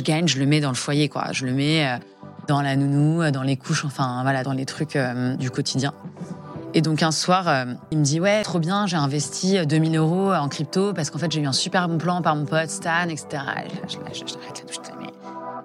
je gagne, je le mets dans le foyer, quoi. Je le mets dans la nounou, dans les couches, enfin voilà, dans les trucs du quotidien. Et donc un soir, il me dit ouais, trop bien, j'ai investi 2000 euros en crypto parce qu'en fait j'ai eu un super bon plan par mon pote Stan, etc. je, l'arrête mais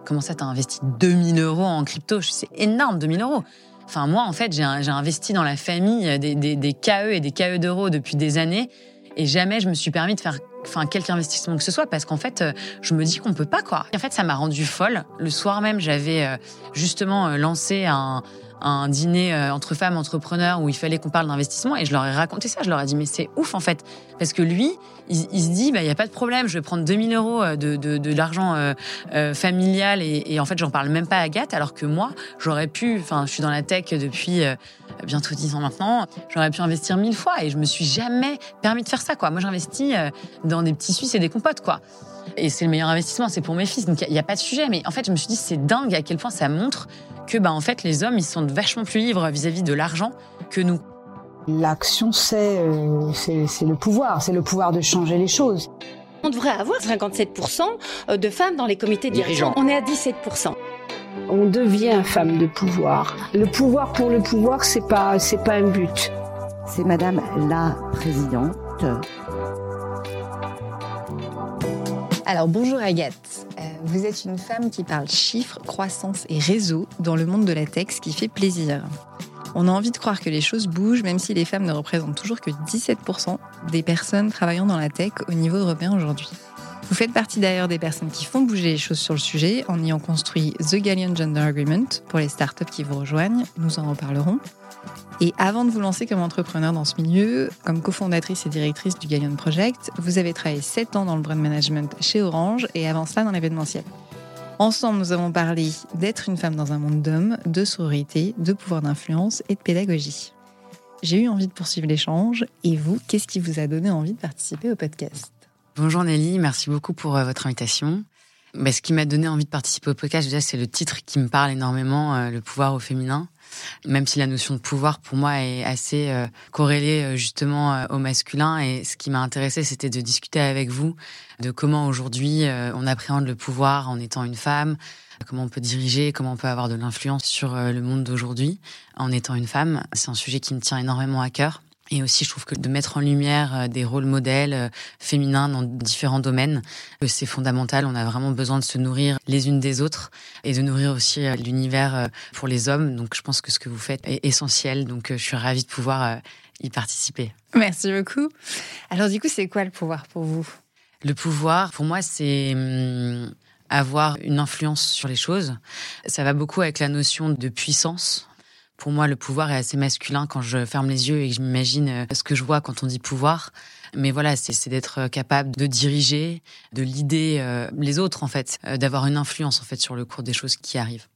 comment ça t'as investi 2000 euros en crypto? C'est énorme, 2000 euros. Enfin moi en fait j'ai investi dans la famille des, des, des KE et des KE d'euros depuis des années et jamais je me suis permis de faire enfin quelque investissement que ce soit parce qu'en fait euh, je me dis qu'on peut pas quoi. En fait ça m'a rendu folle. Le soir même j'avais euh, justement euh, lancé un, un dîner entre femmes entrepreneurs où il fallait qu'on parle d'investissement et je leur ai raconté ça. Je leur ai dit mais c'est ouf en fait parce que lui il, se dit bah il y a pas de problème, je vais prendre 2000 euros de, de, de l'argent familial et, en fait j'en parle même pas à Agathe alors que moi j'aurais pu, enfin je suis dans la tech depuis bientôt 10 ans maintenant, j'aurais pu investir mille fois et je me suis jamais permis de faire ça quoi. Moi j'investis dans des petits Suisses et des compotes, quoi. Et c'est le meilleur investissement, c'est pour mes fils. Donc il n'y a, pas de sujet. Mais en fait, je me suis dit, c'est dingue à quel point ça montre que, bah, en fait, les hommes, ils sont vachement plus libres vis-à-vis de l'argent que nous. L'action, euh, c'est c'est le pouvoir, c'est le pouvoir de changer les choses. On devrait avoir 57% euh, de femmes dans les comités dirigeants. On est à 17%. On devient femme de pouvoir. Le pouvoir pour le pouvoir, c'est pas, c'est pas un but. C'est Madame la Présidente Alors bonjour Agathe, euh, vous êtes une femme qui parle chiffres, croissance et réseau dans le monde de la tech, ce qui fait plaisir. On a envie de croire que les choses bougent, même si les femmes ne représentent toujours que 17% des personnes travaillant dans la tech au niveau européen aujourd'hui. Vous faites partie d'ailleurs des personnes qui font bouger les choses sur le sujet en ayant construit The Galleon Gender Agreement pour les startups qui vous rejoignent. Nous en reparlerons. Et avant de vous lancer comme entrepreneur dans ce milieu, comme cofondatrice et directrice du Gallion Project, vous avez travaillé 7 ans dans le brand management chez Orange et avant cela dans l'événementiel. Ensemble, nous avons parlé d'être une femme dans un monde d'hommes, de sororité, de pouvoir d'influence et de pédagogie. J'ai eu envie de poursuivre l'échange. Et vous, qu'est-ce qui vous a donné envie de participer au podcast? Bonjour Nelly, merci beaucoup pour euh, votre invitation. Bah, ce qui m'a donné envie de participer au podcast, c'est le titre qui me parle énormément, euh, le pouvoir au féminin même si la notion de pouvoir pour moi est assez euh, corrélée euh, justement euh, au masculin. Et ce qui m'a intéressé, c'était de discuter avec vous de comment aujourd'hui on appréhende le pouvoir en étant une femme, comment on peut diriger, comment on peut avoir de l'influence sur le monde d'aujourd'hui en étant une femme. C'est un sujet qui me tient énormément à cœur. Et aussi, je trouve que de mettre en lumière euh, des rôles modèles euh, féminins dans différents domaines, c'est fondamental. On a vraiment besoin de se nourrir les unes des autres et de nourrir aussi euh, l'univers pour les hommes. Donc, je pense que ce que vous faites est essentiel. Donc, je suis ravie de pouvoir y participer. Merci beaucoup. Alors, du coup, c'est quoi le pouvoir pour vous? Le pouvoir, pour moi, c'est hum, avoir une influence sur les choses. Ça va beaucoup avec la notion de puissance pour moi, le pouvoir est assez masculin quand je ferme les yeux et que je m'imagine euh, ce que je vois quand on dit pouvoir. Mais voilà, c'est d'être capable de diriger, de l'idée euh, les autres, en fait, euh, d'avoir une influence, en fait, sur le cours des choses qui arrivent.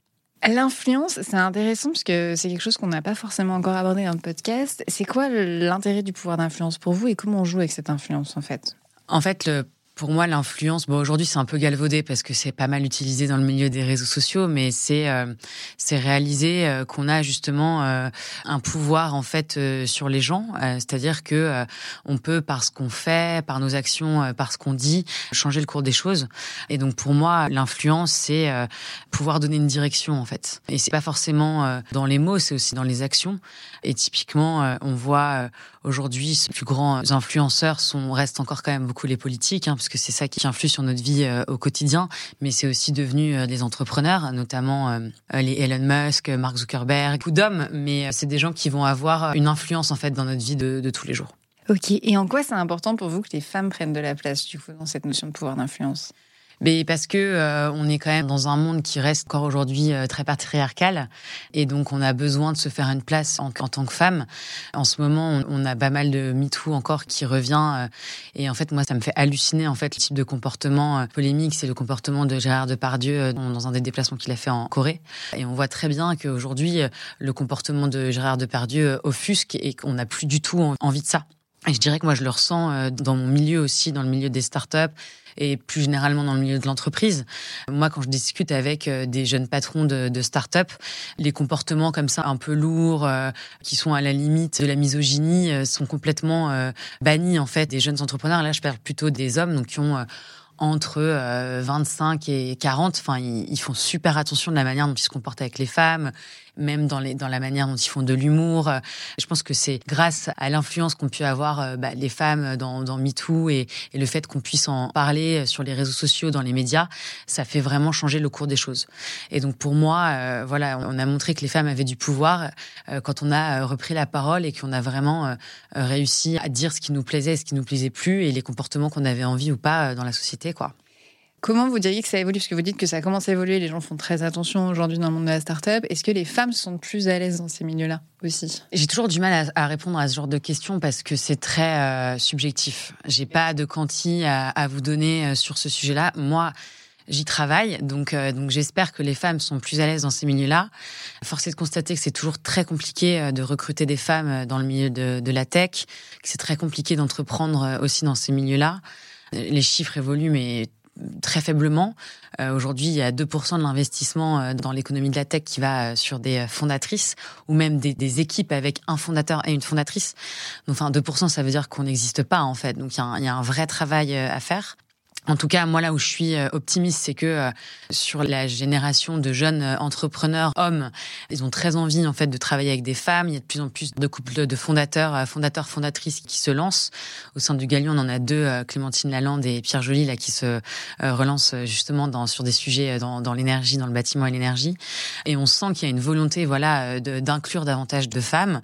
L'influence, c'est intéressant parce que c'est quelque chose qu'on n'a pas forcément encore abordé dans le podcast. C'est quoi l'intérêt du pouvoir d'influence pour vous et comment on joue avec cette influence, en fait? En fait, le pour moi, l'influence, bon, aujourd'hui, c'est un peu galvaudé parce que c'est pas mal utilisé dans le milieu des réseaux sociaux, mais c'est euh, c'est réaliser euh, qu'on a justement euh, un pouvoir en fait sur les gens, c'est-à-dire que on peut par ce qu'on fait, par nos actions, par ce qu'on dit, changer le cours des choses. Et donc pour moi, l'influence, c'est pouvoir donner une direction en fait. Et c'est pas forcément dans les mots, c'est aussi dans les actions. Et typiquement, on voit aujourd'hui, les plus grands influenceurs sont restent encore quand même beaucoup les politiques, hein, parce que c'est ça qui influe sur notre vie euh, au quotidien. Mais c'est aussi devenu euh, des entrepreneurs, notamment euh, les Elon Musk, Mark Zuckerberg, beaucoup d'hommes. Mais c'est des gens qui vont avoir une influence en fait dans notre vie de, tous les jours. Ok. Et en quoi c'est important pour vous que les femmes prennent de la place dans cette notion de pouvoir d'influence? Mais parce que euh, on est quand même dans un monde qui reste encore aujourd'hui euh, très patriarcal, et donc on a besoin de se faire une place en, tant que femme. En ce moment, on, a pas mal de MeToo encore qui revient, euh, et en fait moi ça me fait halluciner en fait le type de comportement polémique, c'est le comportement de Gérard Depardieu dans un des déplacements qu'il a fait en Corée, et on voit très bien qu'aujourd'hui le comportement de Gérard Depardieu offusque et qu'on n'a plus du tout envie de ça. Et je dirais que moi, je le ressens dans mon milieu aussi, dans le milieu des startups et plus généralement dans le milieu de l'entreprise. Moi, quand je discute avec euh, des jeunes patrons de, start-up, les comportements comme ça, un peu lourds, euh, qui sont à la limite de la misogynie, euh, sont complètement bannis en fait des jeunes entrepreneurs. Là, je parle plutôt des hommes, donc qui ont entre 25 et 40, enfin, ils, font super attention de la manière dont ils se comportent avec les femmes, même dans, la manière dont ils font de l'humour. Je pense que c'est grâce à l'influence qu'ont pu avoir bah, les femmes dans, dans MeToo et, le fait qu'on puisse en parler sur les réseaux sociaux, dans les médias, ça fait vraiment changer le cours des choses. Et donc pour moi, voilà, on a montré que les femmes avaient du pouvoir quand on a repris la parole et qu'on a vraiment réussi à dire ce qui nous plaisait et ce qui nous plaisait plus et les comportements qu'on avait envie ou pas dans la société, quoi. Comment vous diriez que ça évolue? Parce que vous dites que ça commence à évoluer, les gens font très attention aujourd'hui dans le monde de la start-up. Est-ce que les femmes sont plus à l'aise dans ces milieux-là aussi? J'ai toujours du mal à, répondre à ce genre de questions parce que c'est très euh, subjectif. J'ai pas de quanti à, vous donner euh, sur ce sujet-là. Moi, j'y travaille, donc, euh, donc j'espère que les femmes sont plus à l'aise dans ces milieux-là. Force est de constater que c'est toujours très compliqué de recruter des femmes dans le milieu de, de la tech, que c'est très compliqué d'entreprendre aussi dans ces milieux-là. Les chiffres évoluent, mais très faiblement. Euh, aujourd'hui, il y a 2% de l'investissement euh, dans l'économie de la tech qui va euh, sur des fondatrices ou même des, des, équipes avec un fondateur et une fondatrice. Donc, enfin, 2%, ça veut dire qu'on n'existe pas en fait. Donc, il y, il y a un vrai travail à faire. En tout cas, moi là où je suis euh, optimiste, c'est que euh, sur la génération de jeunes euh, entrepreneurs hommes, ils ont très envie en fait de travailler avec des femmes. Il y a de plus en plus de couples de fondateurs, fondateurs, fondatrices qui se lancent. Au sein du Galion, on en a deux, Clémentine Lalande et Pierre Joly, là qui se relancent justement dans, sur des sujets dans, dans l'énergie, dans le bâtiment et l'énergie. Et on sent qu'il y a une volonté, voilà, d'inclure davantage de femmes.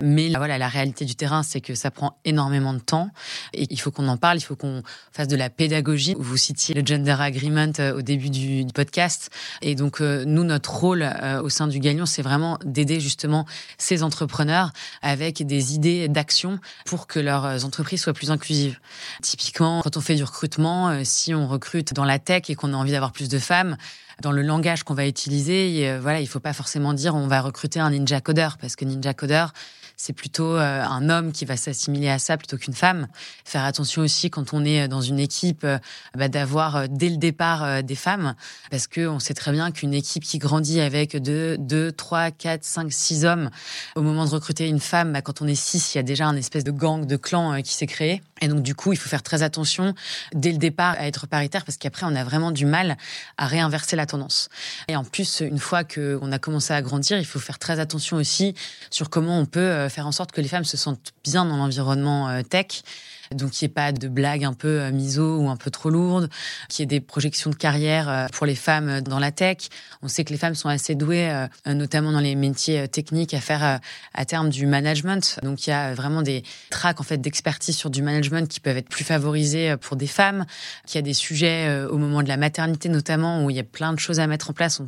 Mais voilà, la réalité du terrain, c'est que ça prend énormément de temps et il faut qu'on en parle, il faut qu'on fasse de la pédagogie vous citiez le Gender Agreement euh, au début du, podcast. Et donc, euh, nous, notre rôle euh, au sein du Gagnon, c'est vraiment d'aider justement ces entrepreneurs avec des idées d'action pour que leurs entreprises soient plus inclusives. Typiquement, quand on fait du recrutement, si on recrute dans la tech et qu'on a envie d'avoir plus de femmes, dans le langage qu'on va utiliser, voilà, il faut pas forcément dire on va recruter un ninja codeur parce que ninja codeur, c'est plutôt euh, un homme qui va s'assimiler à ça plutôt qu'une femme. Faire attention aussi quand on est dans une équipe euh, bah, d'avoir euh, dès le départ des femmes, parce que on sait très bien qu'une équipe qui grandit avec deux, deux, trois, quatre, cinq, six hommes, au moment de recruter une femme, bah, quand on est six, il y a déjà un espèce de gang, de clan qui s'est créé. Et donc du coup, il faut faire très attention dès le départ à être paritaire, parce qu'après, on a vraiment du mal à réinverser la tendance. Et en plus, une fois qu'on a commencé à grandir, il faut faire très attention aussi sur comment on peut euh, faire en sorte que les femmes se sentent bien dans l'environnement euh, tech. Donc, qu'il n'y ait pas de blagues un peu euh, miso ou un peu trop lourdes, qu'il y ait des projections de carrière pour les femmes dans la tech. On sait que les femmes sont assez douées, notamment dans les métiers techniques, à faire à terme du management. Donc, il y a vraiment des tracks en fait d'expertise sur du management qui peuvent être plus favorisés pour des femmes. Qu'il y a des sujets au moment de la maternité notamment où il y a plein de choses à mettre en place.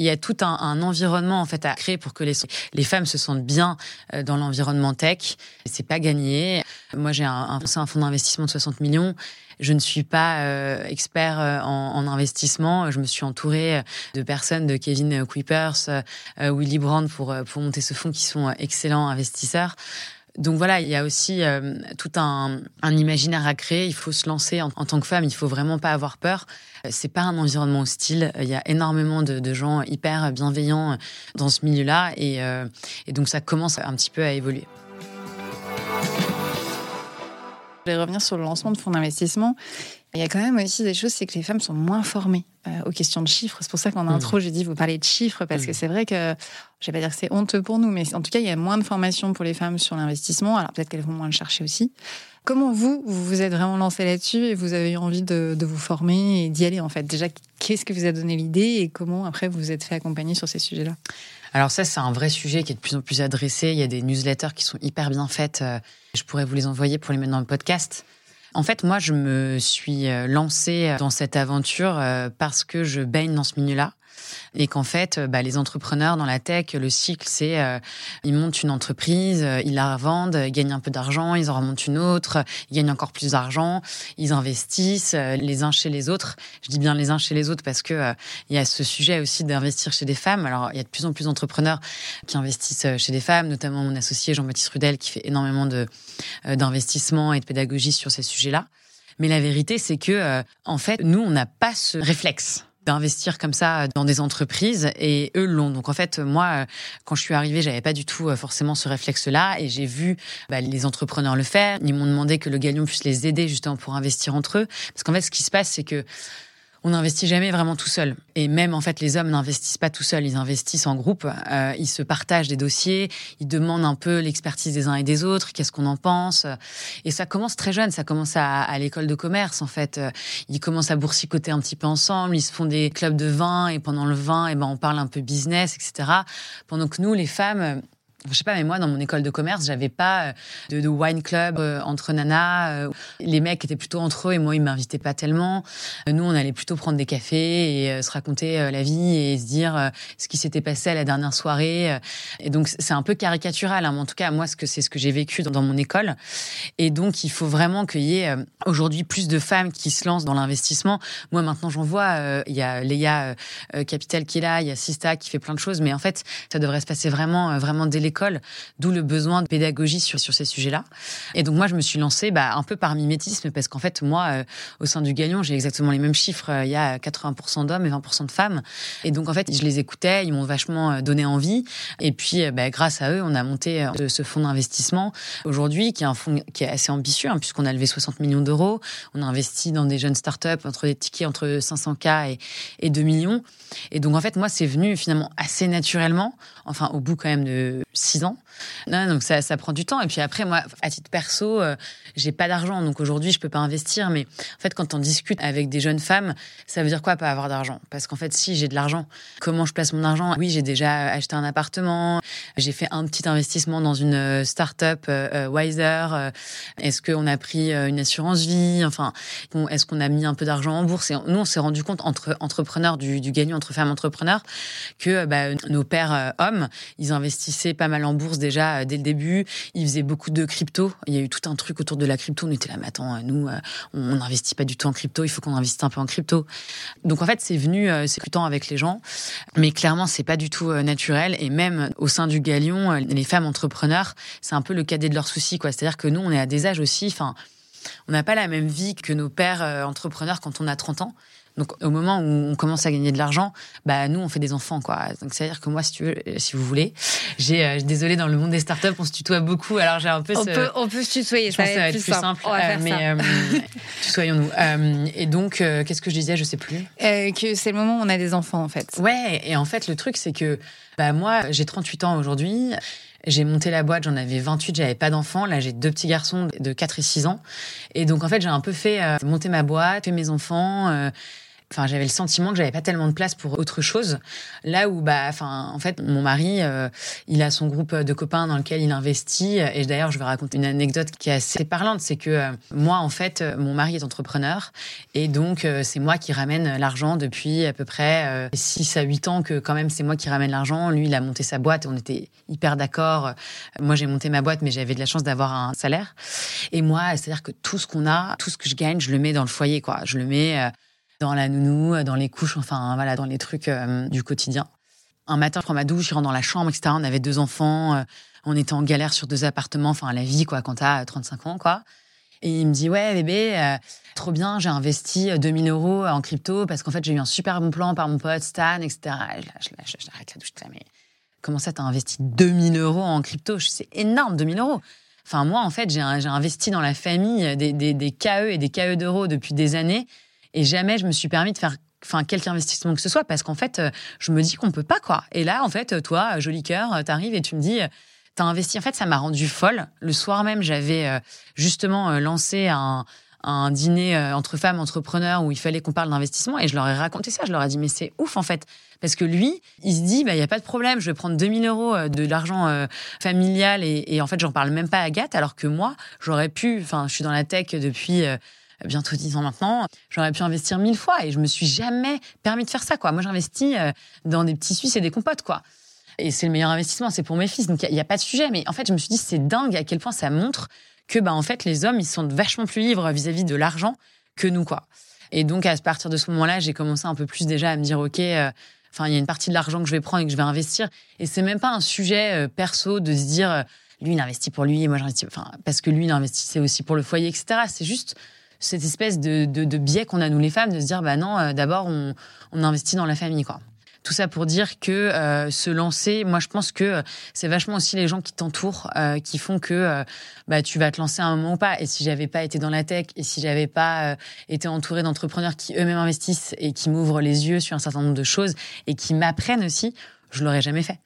Il y a tout un, un environnement en fait à créer pour que les, les femmes se sentent bien dans l'environnement tech. C'est pas gagné. Moi, j'ai un, un, un fonds d'investissement de 60 millions. Je ne suis pas euh, expert euh, en, en, investissement. Je me suis entourée de personnes, de Kevin Kuipers, euh, Willy Brand pour pour monter ce fonds qui sont excellents investisseurs. Donc voilà, il y a aussi euh, tout un, imaginaire à créer. Il faut se lancer en, tant que femme. Il faut vraiment pas avoir peur. C'est pas un environnement hostile. Il y a énormément de, gens hyper bienveillants dans ce milieu-là, et, euh, et donc ça commence un petit peu à évoluer. Je vais revenir sur le lancement de fonds d'investissement. Il y a quand même aussi des choses, c'est que les femmes sont moins formées euh, aux questions de chiffres. C'est pour ça qu'en intro, mmh. j'ai dit vous parlez de chiffres parce mmh. que c'est vrai que je vais pas dire que c'est honteux pour nous, mais en tout cas, il y a moins de formation pour les femmes sur l'investissement. Alors peut-être qu'elles vont moins le chercher aussi. Comment vous, vous vous êtes vraiment lancé là-dessus et vous avez eu envie de, de vous former et d'y aller en fait? Déjà, qu'est-ce que vous a donné l'idée et comment après vous vous êtes fait accompagner sur ces sujets-là? Alors ça, c'est un vrai sujet qui est de plus en plus adressé. Il y a des newsletters qui sont hyper bien faites. Euh, je pourrais vous les envoyer pour les mettre dans le podcast. En fait, moi, je me suis euh, lancée dans cette aventure euh, parce que je baigne dans ce milieu-là et qu'en fait, euh, bah, les entrepreneurs dans la tech, le cycle, c'est euh, ils montent une entreprise, euh, ils la revendent, ils gagnent un peu d'argent, ils en remontent une autre, ils gagnent encore plus d'argent, ils investissent les uns chez les autres. Je dis bien les uns chez les autres parce que y a ce sujet aussi d'investir chez des femmes. Alors, il y a de plus en plus d'entrepreneurs qui investissent chez des femmes, notamment mon associé Jean-Baptiste Rudel qui fait énormément de d'investissement et de pédagogie sur ces sujets-là. Mais la vérité, c'est que, en fait, nous, on n'a pas ce réflexe d'investir comme ça dans des entreprises et eux l'ont. Donc en fait, moi, quand je suis arrivée, j'avais pas du tout forcément ce réflexe-là et j'ai vu bah, les entrepreneurs le faire. Ils m'ont demandé que le Galion puisse les aider justement pour investir entre eux. Parce qu'en fait, ce qui se passe, c'est que on n'investit jamais vraiment tout seul. Et même, en fait, les hommes n'investissent pas tout seuls. Ils investissent en groupe. Euh, ils se partagent des dossiers. Ils demandent un peu l'expertise des uns et des autres. Qu'est-ce qu'on en pense? Et ça commence très jeune. Ça commence à, à l'école de commerce, en fait. Ils commencent à boursicoter un petit peu ensemble. Ils se font des clubs de vin. Et pendant le vin, et eh ben, on parle un peu business, etc. Pendant que nous, les femmes, je sais pas, mais moi, dans mon école de commerce, j'avais pas euh, de, de, wine club euh, entre nanas. Euh, les mecs étaient plutôt entre eux et moi, ils m'invitaient pas tellement. Nous, on allait plutôt prendre des cafés et se raconter la vie et se dire ce qui s'était passé à la dernière soirée. Et donc, c'est un peu caricatural, hein, mais en tout cas, moi, ce que c'est ce que j'ai vécu dans, dans, mon école. Et donc, il faut vraiment qu'il y ait aujourd'hui plus de femmes qui se lancent dans l'investissement. Moi, maintenant, j'en vois. Il y a Léa Capital qui est là, il y a Sista qui fait plein de choses, mais en fait, ça devrait se passer vraiment, vraiment dès d'où le besoin de pédagogie sur, ces sujets-là. Et donc moi, je me suis lancée bah, un peu par mimétisme, parce qu'en fait, moi, euh, au sein du Galion, j'ai exactement les mêmes chiffres. Il y a 80% d'hommes et 20% de femmes. Et donc, en fait, je les écoutais, ils m'ont vachement euh, donné envie. Et puis, euh, bah, grâce à eux, on a monté ce fonds d'investissement aujourd'hui, qui est un fonds qui est assez ambitieux, hein, puisqu'on a levé 60 millions d'euros. On a investi dans des jeunes startups entre des tickets entre 500K et, et 2 millions. Et donc, en fait, moi, c'est venu finalement assez naturellement, enfin, au bout quand même de six ans. Non, donc ça, prend du temps. Et puis après, moi, à titre perso, euh, j'ai pas d'argent, donc aujourd'hui, je peux pas investir. Mais en fait, quand on discute avec des jeunes femmes, ça veut dire quoi, pas avoir d'argent? Parce qu'en fait, si j'ai de l'argent, comment je place mon argent? Oui, j'ai déjà acheté un appartement, j'ai fait un petit investissement dans une euh, start-up euh, euh, Wiser. Est-ce qu'on a pris une assurance vie? Enfin, est-ce qu'on a mis un peu d'argent en bourse? Et nous, on s'est rendu compte entre entrepreneurs du, du gagnant, entre femmes entrepreneurs, que bah, nos pères hommes, ils investissaient pas mal en bourse déjà euh, dès le début. Ils faisaient beaucoup de crypto. Il y a eu tout un truc autour de la crypto. On était là, mais attends, euh, nous, euh, on n'investit pas du tout en crypto. Il faut qu'on investisse un peu en crypto. Donc en fait, c'est venu, c'est temps avec les gens, mais clairement, c'est pas du tout naturel. Et même au sein du Galion, les femmes entrepreneurs, c'est un peu le cadet de leurs soucis. C'est-à-dire que nous, on est à des âges aussi. Enfin, on n'a pas la même vie que nos pères entrepreneurs quand on a 30 ans. Donc au moment où on commence à gagner de l'argent, bah nous on fait des enfants quoi. Donc c'est à dire que moi si tu veux, si vous voulez, j'ai euh, désolé dans le monde des startups on se tutoie beaucoup. Alors j'ai un peu on peut on peut se tutoyer. Je pense que ça va être plus simple. Euh, mais euh, tutoyons-nous. Euh, et donc qu'est-ce que je disais Je sais plus. que c'est le moment où on a des enfants en fait. Ouais. Et en fait le truc c'est que bah moi j'ai 38 ans aujourd'hui. J'ai monté la boîte, j'en avais 28, j'avais pas d'enfants. Là, j'ai deux petits garçons de 4 et 6 ans. Et donc, en fait, j'ai un peu fait monter ma boîte, fait mes enfants. Euh, Enfin, j'avais le sentiment que j'avais pas tellement de place pour autre chose. Là où, bah, enfin, en fait, mon mari, euh, il a son groupe de copains dans lequel il investit. Et d'ailleurs, je vais raconter une anecdote qui est assez parlante, c'est que euh, moi, en fait, mon mari est entrepreneur, et donc euh, c'est moi qui ramène l'argent depuis à peu près 6 à 8 ans que quand même c'est moi qui ramène l'argent. Lui, il a monté sa boîte, on était hyper d'accord. Moi, j'ai monté ma boîte, mais j'avais de la chance d'avoir un salaire. Et moi, c'est-à-dire que tout ce qu'on a, tout ce que je gagne, je le mets dans le foyer, quoi. Je le mets dans la nounou, dans les couches, enfin voilà, dans les trucs euh, du quotidien. Un matin, je prends ma douche, je rentre dans la chambre, etc. On avait deux enfants, euh, on était en galère sur deux appartements, enfin la vie quoi, quand t'as 35 ans quoi. Et il me dit ouais bébé, euh, trop bien, j'ai investi 2000 euros en crypto parce qu'en fait j'ai eu un super bon plan par mon pote Stan, etc. Et je, j'arrête la douche, mais comment ça t'as investi 2000 euros en crypto? C'est énorme, 2000 euros. Enfin moi en fait j'ai investi dans la famille des, des, des KE et des KE d'euros depuis des années. Et jamais je me suis permis de faire enfin quelque investissement que ce soit parce qu'en fait euh, je me dis qu'on peut pas quoi. Et là en fait toi joli cœur euh, t'arrives et tu me dis t'as investi. En fait ça m'a rendu folle. Le soir même j'avais euh, justement lancé un, un dîner entre femmes entrepreneurs où il fallait qu'on parle d'investissement et je leur ai raconté ça. Je leur ai dit mais c'est ouf en fait. Parce que lui il se dit bah il y a pas de problème je vais prendre 2000 euros de l'argent familial et, et, en fait j'en parle même pas à Agathe alors que moi j'aurais pu enfin je suis dans la tech depuis bientôt dix ans maintenant, j'aurais pu investir mille fois et je me suis jamais permis de faire ça, quoi. Moi, j'investis euh, dans des petits Suisses et des compotes, quoi. Et c'est le meilleur investissement, c'est pour mes fils. Donc, il n'y a, pas de sujet. Mais en fait, je me suis dit, c'est dingue à quel point ça montre que, bah, en fait, les hommes, ils sont vachement plus libres vis-à-vis de l'argent que nous, quoi. Et donc, à partir de ce moment-là, j'ai commencé un peu plus déjà à me dire, OK, euh, il y a une partie de l'argent que je vais prendre et que je vais investir. Et c'est même pas un sujet euh, perso de se dire, lui, il investit pour lui, et moi, j'investis, enfin, parce que lui, il investissait aussi pour le foyer, etc. C'est juste, cette espèce de, de, biais qu'on a nous les femmes de se dire bah non, d'abord on, on investit dans la famille quoi. Tout ça pour dire que euh, se lancer, moi je pense que euh, c'est vachement aussi les gens qui t'entourent euh, qui font que bah, tu vas te lancer à un moment ou pas. Et si j'avais pas été dans la tech et si j'avais pas été entourée d'entrepreneurs qui eux-mêmes investissent et qui m'ouvrent les yeux sur un certain nombre de choses et qui m'apprennent aussi, je l'aurais jamais fait.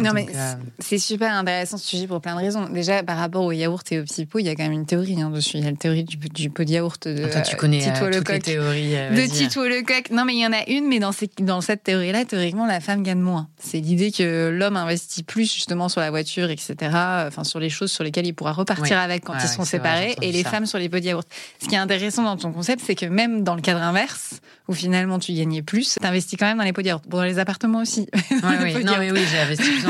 Non, mais euh, c'est super intéressant ce sujet pour plein de raisons. Déjà, par rapport au yaourt et au petit pot, il y a quand même une théorie hein, dessus. Il y a la théorie du, du pot de yaourt de Attends, tu connais Tito euh, toutes les théories. Euh, de Tito Lecoq. Non, mais il y en a une, mais dans, ces, dans cette théorie-là, théoriquement, la femme gagne moins. C'est l'idée que l'homme investit plus justement sur la voiture, etc. Enfin, sur les choses sur lesquelles il pourra repartir avec quand ils sont séparés, et les femmes sur les pots de yaourt. Ce qui est intéressant dans ton concept, c'est que même dans le cadre inverse, où finalement tu gagnais plus, tu investis quand même dans les pots de yaourt. Bon, dans les appartements aussi. oui. Non, mais oui, j'ai investi plus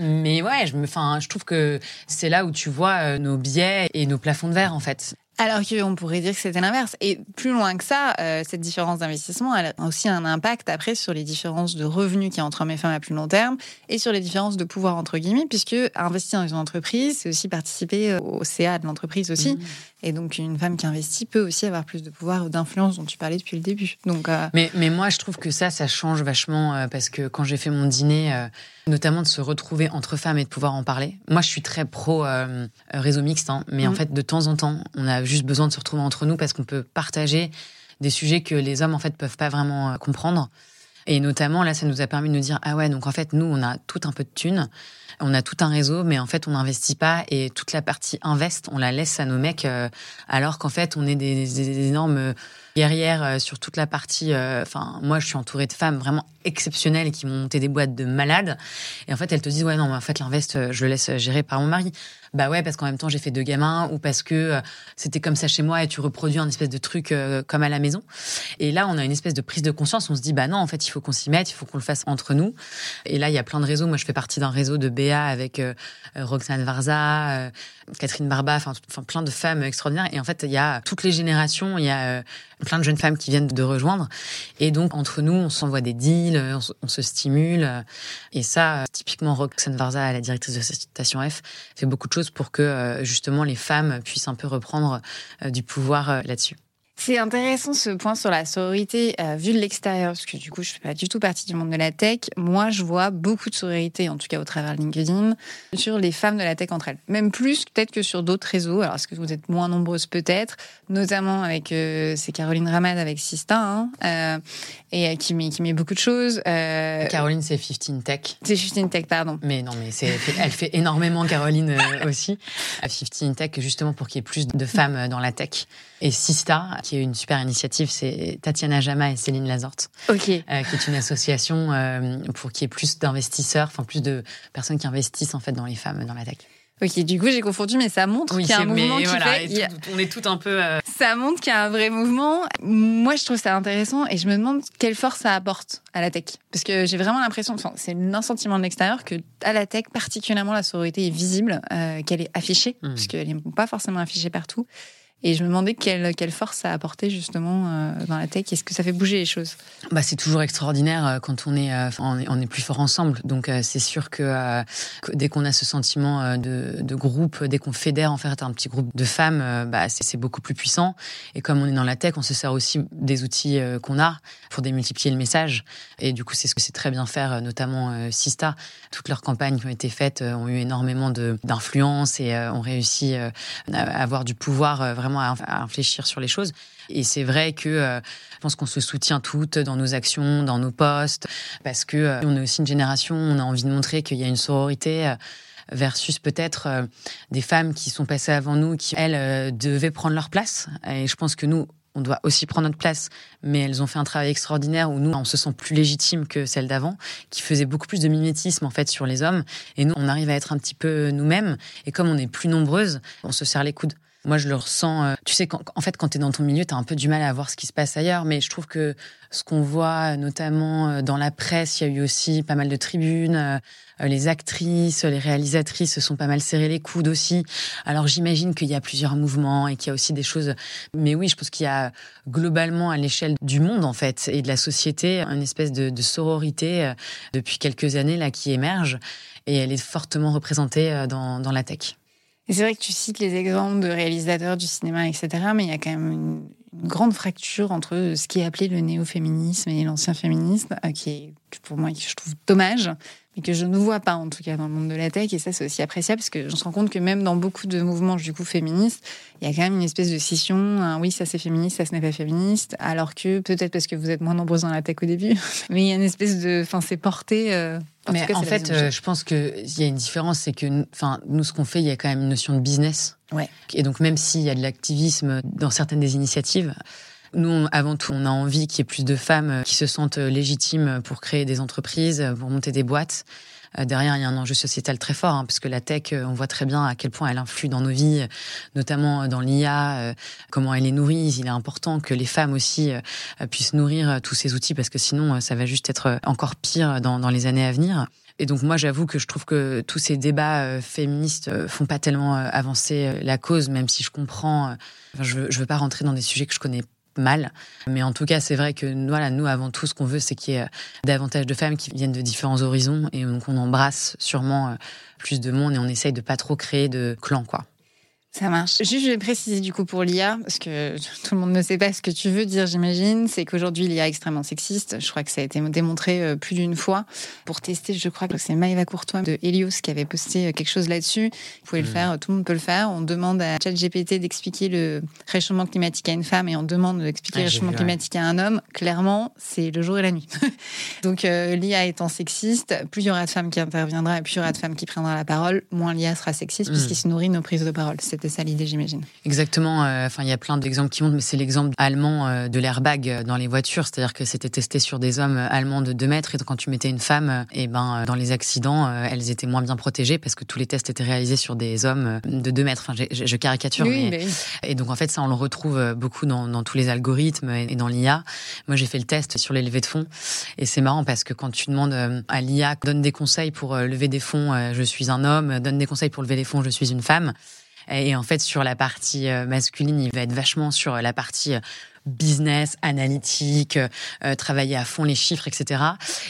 Mais ouais, je me, je trouve que c'est là où tu vois euh, nos biais et nos plafonds de verre en fait. Alors qu'on pourrait dire que c'était l'inverse. Et plus loin que ça, euh, cette différence d'investissement elle a aussi un impact après sur les différences de revenus qu'il y a entre hommes et femmes à plus long terme et sur les différences de pouvoir entre guillemets, puisque investir dans une entreprise, c'est aussi participer euh, au CA de l'entreprise aussi. Mmh. Et donc une femme qui investit peut aussi avoir plus de pouvoir ou d'influence dont tu parlais depuis le début. Donc, euh, mais, mais moi, je trouve que ça, ça change vachement parce que quand j'ai fait mon dîner, notamment de se retrouver entre femmes et de pouvoir en parler. Moi, je suis très pro réseau mixte, hein, mais en mmh. fait, de temps en temps, on a juste besoin de se retrouver entre nous parce qu'on peut partager des sujets que les hommes en fait peuvent pas vraiment euh, comprendre. Et notamment là, ça nous a permis de nous dire ah ouais donc en fait nous on a tout un peu de thunes, on a tout un réseau, mais en fait on n'investit pas et toute la partie invest on la laisse à nos mecs euh, alors qu'en fait on est des, énormes guerrières euh, sur toute la partie. Enfin moi je suis entourée de femmes vraiment exceptionnelles qui m'ont monté des boîtes de malades et en fait elles te disent ouais non mais en fait l'invest je le laisse gérer par mon mari. Bah ouais, parce qu'en même temps, j'ai fait deux gamins ou parce que euh, c'était comme ça chez moi et tu reproduis un espèce de truc euh, comme à la maison. Et là, on a une espèce de prise de conscience. On se dit, bah non, en fait, il faut qu'on s'y mette, il faut qu'on le fasse entre nous. Et là, il y a plein de réseaux. Moi, je fais partie d'un réseau de BA avec euh, Roxane Varza, Catherine Barba, enfin, plein de femmes extraordinaires. Et en fait, il y a toutes les générations, il y a plein de jeunes femmes qui viennent de rejoindre. Et donc, entre nous, on s'envoie des deals, on, se stimule. Et ça, typiquement, Roxane Varza, la directrice de Station F, fait beaucoup de choses pour que euh, justement les femmes puissent un peu reprendre euh, du pouvoir euh, là-dessus. C'est intéressant ce point sur la sororité euh, vu de l'extérieur, parce que du coup, je fais pas du tout partie du monde de la tech. Moi, je vois beaucoup de sororité, en tout cas au travers de LinkedIn, sur les femmes de la tech entre elles. Même plus peut-être que sur d'autres réseaux. Alors, est-ce que vous êtes moins nombreuses peut-être, notamment avec euh, c'est Caroline Ramad avec Sista, hein, euh, et qui met qui met beaucoup de choses. Caroline, c'est 15 Tech. C'est 15 Tech, pardon. Mais non, mais c'est elle fait énormément Caroline aussi. 15 Tech, justement pour qu'il y ait plus de femmes dans la tech. Et Sista, qui est une super initiative, c'est Tatiana Jama et Céline Lazorte, euh, qui est une association euh, pour qu'il y ait plus d'investisseurs, enfin plus de personnes qui investissent en fait dans les femmes dans la tech. Ok, du coup j'ai confondu, mais ça montre qu'il y a un mouvement qui fait. on est tout un peu. Euh, ça montre qu'il y a un vrai mouvement. Moi, je trouve ça intéressant et je me demande quelle force ça apporte à la tech, parce que j'ai vraiment l'impression, enfin, c'est un sentiment de l'extérieur que à la tech, particulièrement la sororité est visible, qu'elle est affichée, mmh. parce qu'elle n'est pas forcément affichée partout. Et je me demandais quelle, quelle force ça a apporté justement euh, dans la tech. Est-ce que ça fait bouger les choses? Bah, C'est toujours extraordinaire euh, quand on est, euh, on est, on est plus fort ensemble. Donc c'est sûr que, dès qu'on a ce sentiment de, de groupe, dès qu'on fédère en fait un petit groupe de femmes, bah, c'est beaucoup plus puissant. Et comme on est dans la tech, on se sert aussi des outils qu'on a pour démultiplier le message. Et du coup, c'est ce que c'est très bien faire, notamment Sista. Toutes leurs campagnes qui ont été faites ont eu énormément d'influence et ont réussi à avoir du pouvoir vraiment à, réfléchir sur les choses. Et c'est vrai que euh, je pense qu'on se soutient toutes dans nos actions, dans nos postes, parce que euh, on est aussi une génération, on a envie de montrer qu'il y a une sororité euh, versus peut-être des femmes qui sont passées avant nous, qui elles devaient prendre leur place. Et je pense que nous, on doit aussi prendre notre place, mais elles ont fait un travail extraordinaire où nous, on se sent plus légitime que celle d'avant, qui faisait beaucoup plus de mimétisme en fait sur les hommes, et nous, on arrive à être un petit peu nous-mêmes, et comme on est plus nombreuses, on se serre les coudes. Moi, je le ressens. Euh, tu sais, en fait, quand tu es dans ton milieu, tu as un peu du mal à voir ce qui se passe ailleurs. Mais je trouve que ce qu'on voit, notamment euh, dans la presse, il y a eu aussi pas mal de tribunes. Euh, les actrices, les réalisatrices se sont pas mal serré les coudes aussi. Alors, j'imagine qu'il y a plusieurs mouvements et qu'il y a aussi des choses. Mais oui, je pense qu'il y a globalement, à l'échelle du monde, en fait, et de la société, une espèce de, de sororité depuis quelques années là qui émerge. Et elle est fortement représentée dans, dans la tech. C'est vrai que tu cites les exemples de réalisateurs du cinéma, etc. Mais il y a quand même une, grande fracture entre ce qui est appelé le néo-féminisme et l'ancien féminisme, euh, qui est pour moi, je trouve dommage mais que je ne vois pas en tout cas dans le monde de la tech. Et ça, c'est aussi appréciable parce que je me rends compte que même dans beaucoup de mouvements du coup féministes, il y a quand même une espèce de scission. oui, ça c'est féministe, ça ce n'est pas féministe. Alors que peut-être parce que vous êtes moins nombreuses dans la tech au début, mais il y a une espèce de, enfin, c'est porté. Euh, en mais en fait, euh, je pense qu'il y a une différence, c'est que, enfin, nous, ce qu'on fait, il y a quand même une notion de business. Ouais. Et donc, même s'il y a de l'activisme dans certaines des initiatives, nous, avant tout, on a envie qu'il y ait plus de femmes euh, qui se sentent légitimes pour créer des entreprises, pour monter des boîtes. Derrière, il y a un enjeu sociétal très fort, hein, parce que la tech, on voit très bien à quel point elle influe dans nos vies, notamment dans l'IA, comment elle les nourrit. Il est important que les femmes aussi puissent nourrir tous ces outils, parce que sinon, ça va juste être encore pire dans, dans les années à venir. Et donc moi, j'avoue que je trouve que tous ces débats féministes font pas tellement avancer la cause, même si je comprends. je, veux, je veux pas rentrer dans des sujets que je connais mal. Mais en tout cas, c'est vrai que nous, avant tout, ce qu'on veut, c'est qu'il y ait euh, davantage de femmes qui viennent de différents horizons. Et donc, on embrasse sûrement euh, plus de monde et on essaye de pas trop créer de clans, quoi. Ça marche. Juste, je vais préciser du coup pour l'IA, parce que tout le monde ne sait pas ce que tu veux dire, j'imagine. C'est qu'aujourd'hui, l'IA est extrêmement sexiste. Je crois que ça a été démontré euh, plus d'une fois. Pour tester, je crois que c'est Maëva Courtois de Helios qui avait posté euh, quelque chose là-dessus. Vous pouvez le hmm. faire, tout le monde peut le faire. On demande à ChatGPT d'expliquer le réchauffement climatique à une femme et on demande d'expliquer le réchauffement climatique à un homme. Clairement, c'est le jour et la nuit. Donc, euh, l'IA étant sexiste, plus il y aura de femmes qui interviendra et plus il y aura de femmes qui prendront la parole, moins l'IA sera sexiste hmm. puisqu'il se nourrit de nos prises de parole. C'était ça l'idée, j'imagine. Exactement. Euh, enfin, il y a plein d'exemples qui montrent, mais c'est l'exemple allemand euh, de l'airbag euh, dans les voitures. C'est-à-dire que c'était testé sur des hommes allemands de 2 mètres et quand tu mettais une femme, et eh ben, dans les accidents, elles étaient moins bien protégées parce que tous les tests étaient réalisés sur des hommes de 2 mètres. Enfin, je, caricature. mais... Et donc, en fait, ça, on le retrouve beaucoup dans, dans tous les algorithmes et dans l'IA. Moi, j'ai fait le test sur les levées de fonds et c'est marrant parce que quand tu demandes à l'IA, donne des conseils pour lever des fonds, je suis un homme, donne des conseils pour lever des fonds, je suis une femme. Et en fait, sur la partie euh, masculine, il va être vachement sur la partie euh, business, analytique, euh, travailler à fond les chiffres, etc.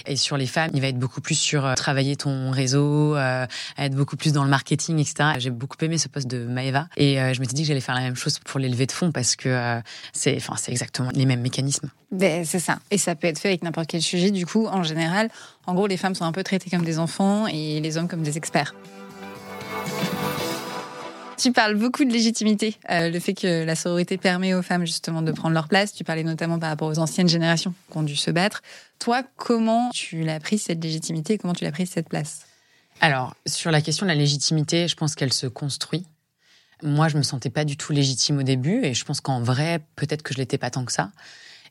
Et sur les femmes, il va être beaucoup plus sur travailler ton réseau, être beaucoup plus dans le marketing, etc. J'ai beaucoup aimé ce poste de Maeva et je m'étais dit que j'allais faire la même chose pour l'élever de fonds parce que c'est, c'est exactement les mêmes mécanismes. Ben, c'est ça. Et ça peut être fait avec n'importe quel sujet. Du coup, en général, en gros, les femmes sont un peu traitées comme des enfants et les hommes comme des experts. Tu parles beaucoup de légitimité, euh, le fait que la sororité permet aux femmes justement de prendre leur place. Tu parlais notamment par rapport aux anciennes générations qui ont dû se battre. Toi, comment tu l'as prise cette légitimité Comment tu l'as prise cette place? Alors, sur la question de la légitimité, je pense qu'elle se construit. Moi, je me sentais pas du tout légitime au début, et je pense qu'en vrai, peut-être que je l'étais pas tant que ça.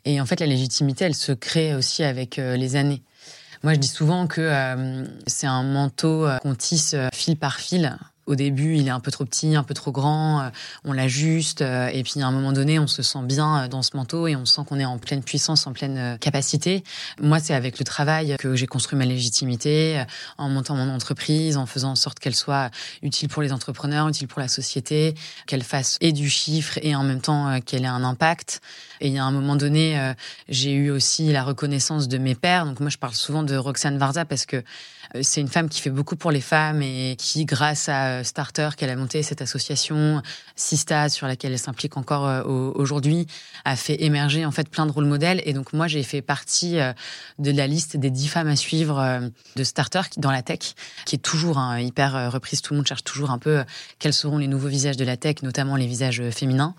Et en fait, la légitimité, elle se crée aussi avec euh, les années. Moi, je dis souvent que euh, c'est un manteau qu'on tisse fil par fil au début, il est un peu trop petit, un peu trop grand, euh, on l'ajuste, euh, et puis à un moment donné, on se sent bien euh, dans ce manteau et on sent qu'on est en pleine puissance, en pleine capacité. Moi, c'est avec le travail que j'ai construit ma légitimité, en montant mon entreprise, en faisant en sorte qu'elle soit utile pour les entrepreneurs, utile pour la société, qu'elle fasse et du chiffre et en même temps qu'elle ait un impact. Et il y a un moment donné, j'ai eu aussi la reconnaissance de mes pères. Donc moi, je parle souvent de Roxane Varza parce que c'est une femme qui fait beaucoup pour les femmes et qui, grâce à Starter qu'elle a monté, cette association Sista sur laquelle elle s'implique encore euh, aujourd'hui, a fait émerger en fait plein de rôles modèles. Et donc moi, j'ai fait partie euh, de la liste des dix femmes à suivre euh, de Starter dans la tech, qui est toujours hein, hyper reprise. Tout le monde cherche toujours un peu quels seront les nouveaux visages de la tech, notamment les visages féminins.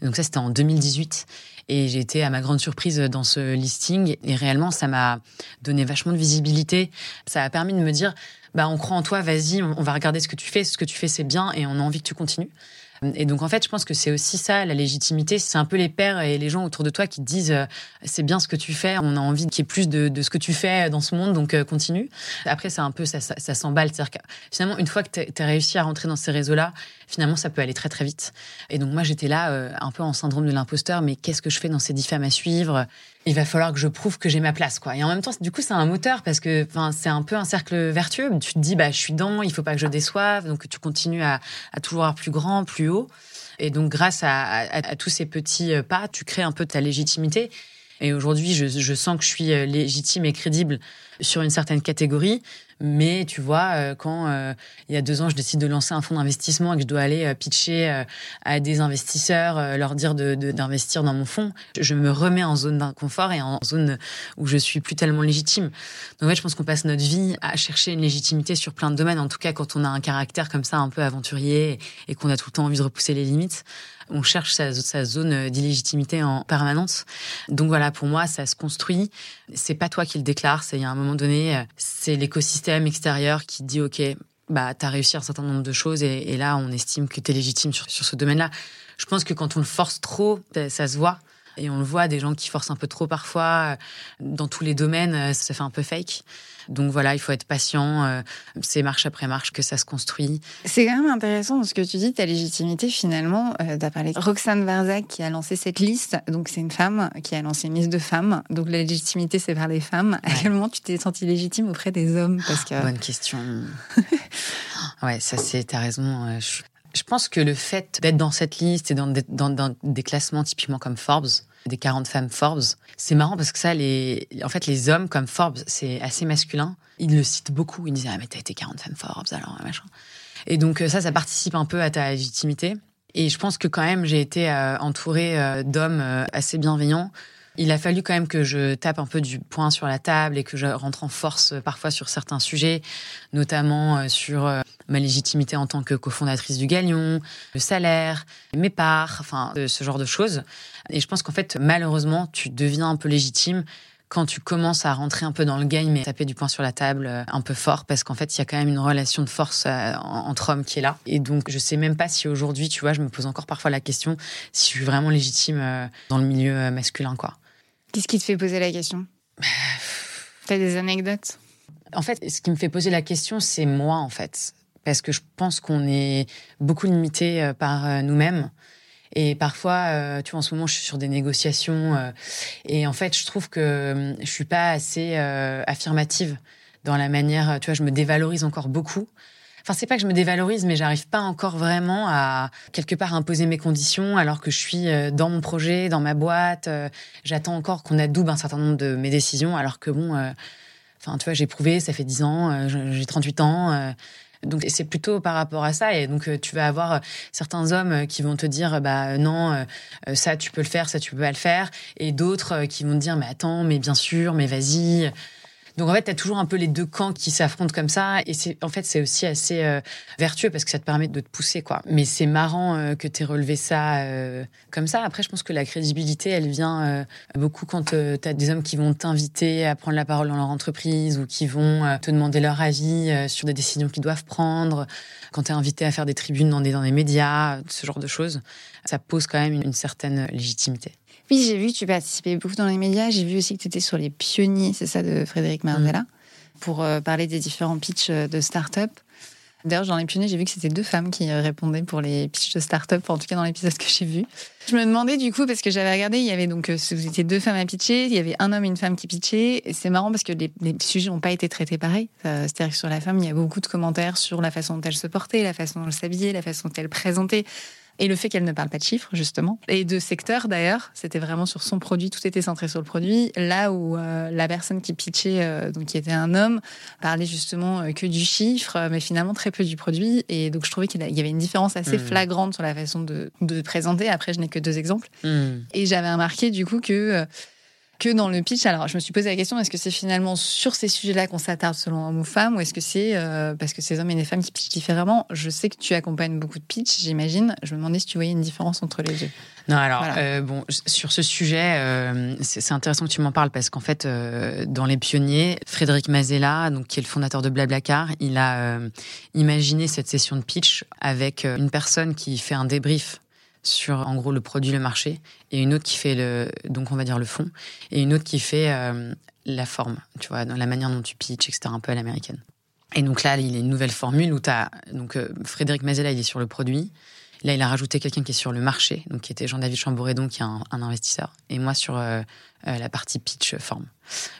donc ça, c'était en 2018. Et j'ai été à ma grande surprise dans ce listing. Et réellement, ça m'a donné vachement de visibilité. Ça a permis de me dire, bah, on croit en toi, vas-y, on va regarder ce que tu fais, ce que tu fais c'est bien et on a envie que tu continues. Et donc en fait, je pense que c'est aussi ça, la légitimité. C'est un peu les pères et les gens autour de toi qui te disent euh, c'est bien ce que tu fais, on a envie qu'il y ait plus de, de, ce que tu fais dans ce monde, donc euh, continue. Après, c'est un peu ça, ça, ça s'emballe. C'est-à-dire finalement, une fois que tu as réussi à rentrer dans ces réseaux-là, finalement, ça peut aller très très vite. Et donc moi, j'étais là euh, un peu en syndrome de l'imposteur, mais qu'est-ce que je fais dans ces dix femmes à suivre? Il va falloir que je prouve que j'ai ma place, quoi. Et en même temps, du coup, c'est un moteur parce que, enfin, c'est un peu un cercle vertueux. Tu te dis, bah, je suis dans, il faut pas que je déçoive, donc tu continues à, à toujours avoir plus grand, plus haut. Et donc, grâce à, à, tous ces petits euh, pas, tu crées un peu ta légitimité. Et aujourd'hui, je, je, sens que je suis euh, légitime et crédible sur une certaine catégorie. Mais tu vois, euh, quand euh, il y a deux ans, je décide de lancer un fonds d'investissement et que je dois aller euh, pitcher à des investisseurs, leur dire d'investir de, dans mon fonds, je me remets en zone d'inconfort et en zone où je suis plus tellement légitime. Donc en fait, je pense qu'on passe notre vie à chercher une légitimité sur plein de domaines. En tout cas, quand on a un caractère comme ça, un peu aventurier et qu'on a tout le temps envie de repousser les limites on cherche sa, zone d'illégitimité en permanence. Donc voilà, pour moi, ça se construit. C'est pas toi qui le déclare. C'est à un moment donné, c'est l'écosystème extérieur qui dit OK, bah t'as réussi un certain nombre de choses et, là, on estime que t'es légitime sur, sur ce domaine-là. Je pense que quand on le force trop, ça se voit. Et on le voit, des gens qui forcent un peu trop parfois, dans tous les domaines, ça fait un peu fake. Donc voilà, il faut être patient. Euh, c'est marche après marche que ça se construit. C'est quand même intéressant ce que tu dis, ta légitimité finalement. Euh, tu as parlé de Roxane Varzac qui a lancé cette liste. Donc c'est une femme qui a lancé une liste de femmes. Donc la légitimité, c'est vers les femmes. À quel moment tu t'es sentie légitime auprès des hommes? Parce que... Bonne question. ouais, ça c'est, t'as raison. Euh, je... pense que le fait d'être dans cette liste et dans dans des classements typiquement comme Forbes, des 40 femmes Forbes. C'est marrant parce que ça, les, en fait, les hommes comme Forbes, c'est assez masculin. Ils le citent beaucoup. Ils disent ah mais t'as été 40 femmes Forbes alors machin. Et donc euh, ça, ça participe un peu à ta légitimité. Et je pense que quand même, j'ai été euh, entourée euh, d'hommes assez bienveillants. Il a fallu quand même que je tape un peu du poing sur la table et que je rentre en force parfois sur certains sujets, notamment sur ma légitimité en tant que cofondatrice du Galion, le salaire, mes parts, enfin ce genre de choses. Et je pense qu'en fait, malheureusement, tu deviens un peu légitime quand tu commences à rentrer un peu dans le game et taper du poing sur la table euh, un peu fort parce qu'en fait il y a quand même une relation de force euh, entre hommes qui est là. Et donc je sais même pas si aujourd'hui tu vois je me pose encore parfois la question si je suis vraiment légitime euh, dans le milieu masculin quoi. Qu'est-ce qui te fait poser la question? T'as des anecdotes? En fait, ce qui me fait poser la question, c'est moi, en fait parce que je pense qu'on est beaucoup limité euh, par euh, nous-mêmes. Et parfois, euh, tu vois, en ce moment, je suis sur des négociations et en fait, je trouve que je suis pas assez affirmative dans la manière. Tu vois, je me dévalorise encore beaucoup. Enfin, c'est pas que je me dévalorise, mais j'arrive pas encore vraiment à quelque part imposer mes conditions, alors que je suis dans mon projet, dans ma boîte. J'attends encore qu'on adoube un certain nombre de mes décisions, alors que bon, enfin, tu vois, j'ai prouvé, ça fait 10 ans, j'ai 38 ans. Donc c'est plutôt par rapport à ça. Et donc euh, tu vas avoir euh, certains hommes euh, qui vont te dire bah non ça tu peux le faire, ça tu peux pas le faire, et d'autres qui vont te dire mais attends mais bien sûr mais vas-y. Donc en fait, tu as toujours un peu les deux camps qui s'affrontent comme ça. Et c'est en fait, c'est aussi assez euh, vertueux parce que ça te permet de te pousser. quoi. Mais c'est marrant euh, que tu aies relevé ça euh, comme ça. Après, je pense que la crédibilité, elle vient beaucoup quand tu as des hommes qui vont t'inviter à prendre la parole dans leur entreprise ou qui vont te demander leur avis sur des décisions qu'ils doivent prendre. Quand tu es invité à faire des tribunes dans des, dans des médias, ce genre de choses, ça pose quand même une certaine légitimité. Oui, j'ai vu que tu participais beaucoup dans les médias. J'ai vu aussi que tu étais sur les pionniers, c'est ça, de Frédéric Marzella, mm. pour euh, parler des différents pitchs euh, de start-up. D'ailleurs, dans les pionniers, j'ai vu que c'était deux femmes qui euh, répondaient pour les pitchs de start-up, en tout cas dans l'épisode que j'ai vu. Je me demandais du coup, parce que j'avais regardé, il y avait donc, vous étiez deux femmes à pitcher, il y avait un homme et une femme qui pitchaient. C'est marrant parce que les, sujets n'ont pas été traités pareil. C'est-à-dire que sur la femme, il y a beaucoup de commentaires sur la façon dont elle se portait, la façon dont elle s'habillait, la façon dont elle présentait. Et le fait qu'elle ne parle pas de chiffres, justement, et de secteur d'ailleurs, c'était vraiment sur son produit, tout était centré sur le produit. Là où euh, la personne qui pitchait, euh, donc qui était un homme, parlait justement euh, que du chiffre, mais finalement très peu du produit. Et donc je trouvais qu'il y avait une différence assez hmm. flagrante sur la façon de, de présenter. Après, je n'ai que deux exemples. Hmm. Et j'avais remarqué du coup que que dans le pitch. Alors, je me suis posé la question est-ce que c'est finalement sur ces sujets-là qu'on s'attarde selon homme ou femme, ou est-ce que c'est euh, parce que ces hommes et les femmes qui pitchent différemment? Je sais que tu accompagnes beaucoup de pitch, j'imagine. Je me demandais si tu voyais une différence entre les deux. Non, alors, euh, bon, sur ce sujet, euh, c'est intéressant que tu m'en parles parce qu'en fait, dans les pionniers, Frédéric Mazella, donc, qui est le fondateur de Blablacar, il a imaginé cette session de pitch avec une personne qui fait un débrief sur en gros le produit, le marché, et une autre qui fait le donc on va dire le fond, et une autre qui fait euh, la forme, tu vois, dans la manière dont tu pitches, etc. Un peu à l'américaine. Et donc là, il y a une nouvelle formule où tu as donc euh, Frédéric Mazella, il est sur le produit. Là, il a rajouté quelqu'un qui est sur le marché, donc qui était Jean-David Chambouredon, qui est un, investisseur, et moi sur euh, la partie pitch forme.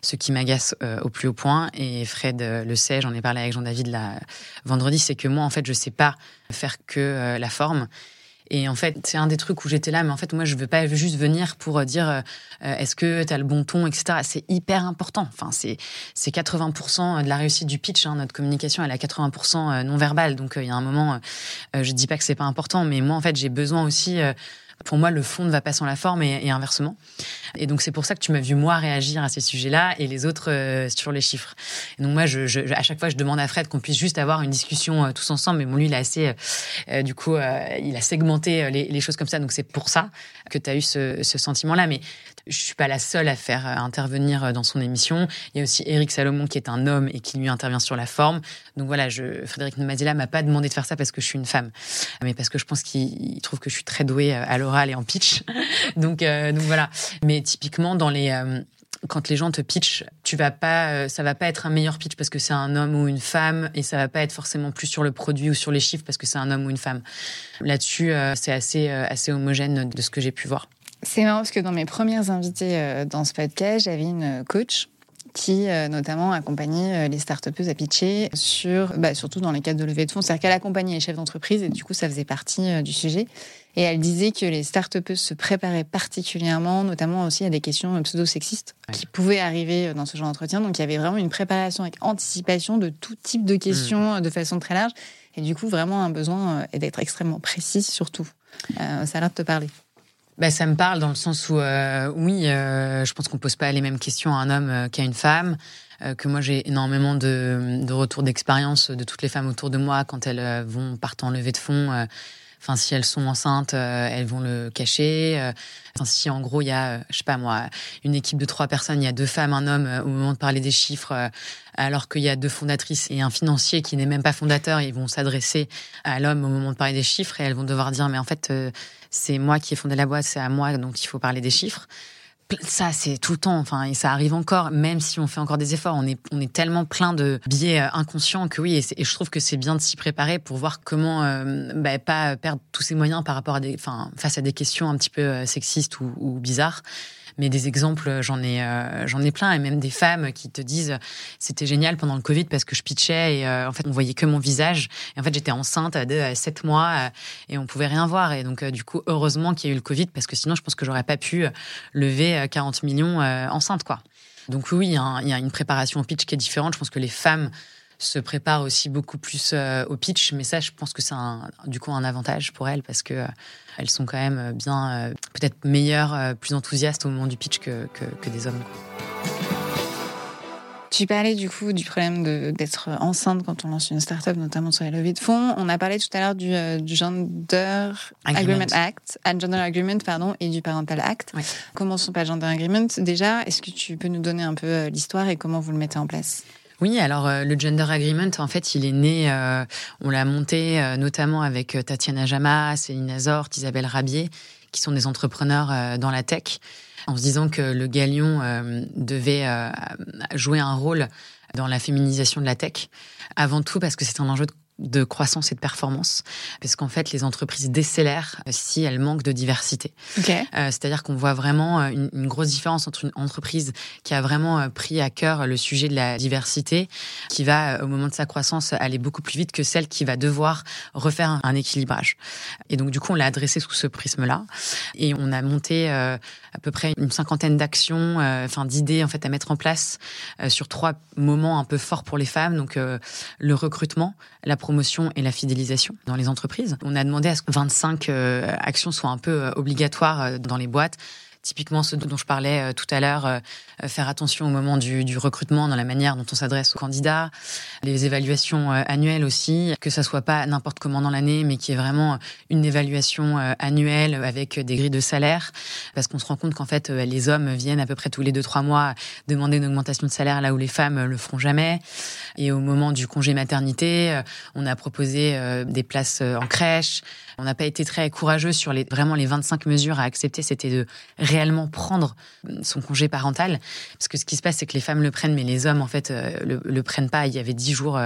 Ce qui m'agace au plus haut point, et Fred le sait, j'en ai parlé avec Jean-David vendredi, c'est que moi, en fait, je sais pas faire que la forme Et en fait, c'est un des trucs où j'étais là, mais en fait, moi, je veux pas juste venir pour euh, dire euh, est-ce que tu as le bon ton, etc. C'est hyper important. Enfin, c'est c'est 80% de la réussite du pitch. Hein. Notre communication, elle est à 80% non verbale. Donc, il y a un moment, je dis pas que c'est pas important, mais moi, en fait, j'ai besoin aussi pour moi, le fond ne va pas sans la forme et, inversement. Et donc, c'est pour ça que tu m'as vu, moi, réagir à ces sujets-là et les autres euh, sur les chiffres. Et donc, moi, je, à chaque fois, je demande à Fred qu'on puisse juste avoir une discussion euh, tous ensemble. Mais bon, lui, il a assez, euh, du coup, il a segmenté les, choses comme ça. Donc, c'est pour ça que tu as eu ce, ce sentiment-là. Mais je suis pas la seule à faire intervenir dans son émission. Il y a aussi Eric Salomon qui est un homme et qui lui intervient sur la forme. Donc voilà, je, Frédéric Mazella m'a pas demandé de faire ça parce que je suis une femme, mais parce que je pense qu'il trouve que je suis très douée à l'oral et en pitch. donc, euh, donc voilà. Mais typiquement dans les euh, quand les gens te pitchent, tu vas pas, euh, ça va pas être un meilleur pitch parce que c'est un homme ou une femme, et ça va pas être forcément plus sur le produit ou sur les chiffres parce que c'est un homme ou une femme. Là-dessus, c'est assez, assez homogène de ce que j'ai pu voir. C'est marrant parce que dans mes premières invités dans ce podcast, j'avais une coach qui notamment accompagnait les start à pitcher sur, bah, surtout dans les cadres de levée de fonds, c'est-à-dire qu'elle accompagnait les chefs d'entreprise et du coup ça faisait partie du sujet. Et elle disait que les start se préparaient particulièrement, notamment aussi à des questions pseudo-sexistes qui pouvaient arriver dans ce genre d'entretien. Donc il y avait vraiment une préparation avec anticipation de tout type de questions mm. de façon très large. Et du coup, vraiment un besoin euh, d'être extrêmement précise surtout. Euh, ça a l'air de te parler. Bah, ça me parle dans le sens où, euh, oui, je pense qu'on pose pas les mêmes questions à un homme qu'à une femme. que moi j'ai énormément de, de retours d'expérience de toutes les femmes autour de moi quand elles vont partir en levée de fonds Enfin, si elles sont enceintes, euh, elles vont le cacher. Euh, enfin, si en gros il y a, euh, je sais pas moi, une équipe de trois personnes, il y a deux femmes, un homme au moment de parler des chiffres, alors qu'il y a deux fondatrices et un financier qui n'est même pas fondateur, ils vont s'adresser à l'homme au moment de parler des chiffres et elles vont devoir dire mais en fait c'est moi qui ai fondé la boîte, c'est à moi donc il faut parler des chiffres ça, c'est tout le temps. Enfin, et ça arrive encore, même si on fait encore des efforts. On est, on est tellement plein de biais euh, inconscients que oui. Et, je trouve que c'est bien de s'y préparer pour voir comment euh, bah, pas perdre tous ses moyens par rapport à des, enfin, face à des questions un petit peu euh, sexistes ou, ou bizarres. Mais des exemples, j'en ai, euh, j'en ai plein, et même des femmes qui te disent c'était génial pendant le Covid parce que je pitchais et euh, en fait on voyait que mon visage. Et en fait j'étais enceinte de 7 euh, mois et on pouvait rien voir. Et donc du coup heureusement qu'il y a eu le Covid parce que sinon je pense que j'aurais pas pu lever 40 millions enceinte quoi. Donc oui, il y a une préparation au pitch qui est différente. Je pense que les femmes se préparent aussi beaucoup plus au pitch, mais ça, je pense que c'est du coup un avantage pour elles parce que elles sont quand même bien, euh, peut-être meilleures, euh, plus enthousiastes au moment du pitch que, que, des hommes. Tu parlais du coup du problème d'être enceinte quand on lance une start-up, notamment sur les levées de fonds. On a parlé tout à l'heure du, euh, Gender Agreement. Act, Gender Agreement, pardon, et du Parental Act. Commençons par Gender Agreement. Déjà, est-ce que tu peux nous donner un peu l'histoire et comment vous le mettez en place? Oui, alors euh, le Gender Agreement, en fait, il est né, euh, on l'a monté euh, notamment avec Tatiana Jama, Céline Azort, Isabelle Rabier, qui sont des entrepreneurs dans la tech, en se disant que le galion devait jouer un rôle dans la féminisation de la tech. Avant tout parce que c'est un enjeu de de croissance et de performance, parce qu'en fait, les entreprises décélèrent si elles manquent de diversité. Euh, c'est-à-dire qu'on voit vraiment euh, une, grosse différence entre une entreprise qui a vraiment euh, pris à cœur le sujet de la diversité, qui va, au moment de sa croissance, aller beaucoup plus vite que celle qui va devoir refaire un, équilibrage. Et donc, du coup, on l'a adressé sous ce prisme-là, et on a monté à peu près une cinquantaine d'actions, enfin d'idées en fait à mettre en place sur trois moments un peu forts pour les femmes. Donc, le recrutement, la promotion et la fidélisation dans les entreprises. On a demandé à ce que 25 euh, actions soient un peu euh, obligatoires euh, dans les boîtes typiquement ce dont je parlais tout à l'heure, faire attention au moment du, recrutement dans la manière dont on s'adresse aux candidats, les évaluations annuelles aussi, que ça soit pas n'importe comment dans l'année, mais qui est vraiment une évaluation annuelle avec des grilles de salaire, parce qu'on se rend compte qu'en fait les hommes viennent à peu près tous les deux trois mois demander une augmentation de salaire là où les femmes le feront jamais. Et au moment du congé maternité, euh, on a proposé euh, des places euh, en crèche. On n'a pas été très courageux sur les, vraiment les 25 mesures à accepter. C'était de réellement prendre son congé parental. Parce que ce qui se passe, c'est que les femmes le prennent, mais les hommes, en fait, le, le prennent pas. Il y avait dix jours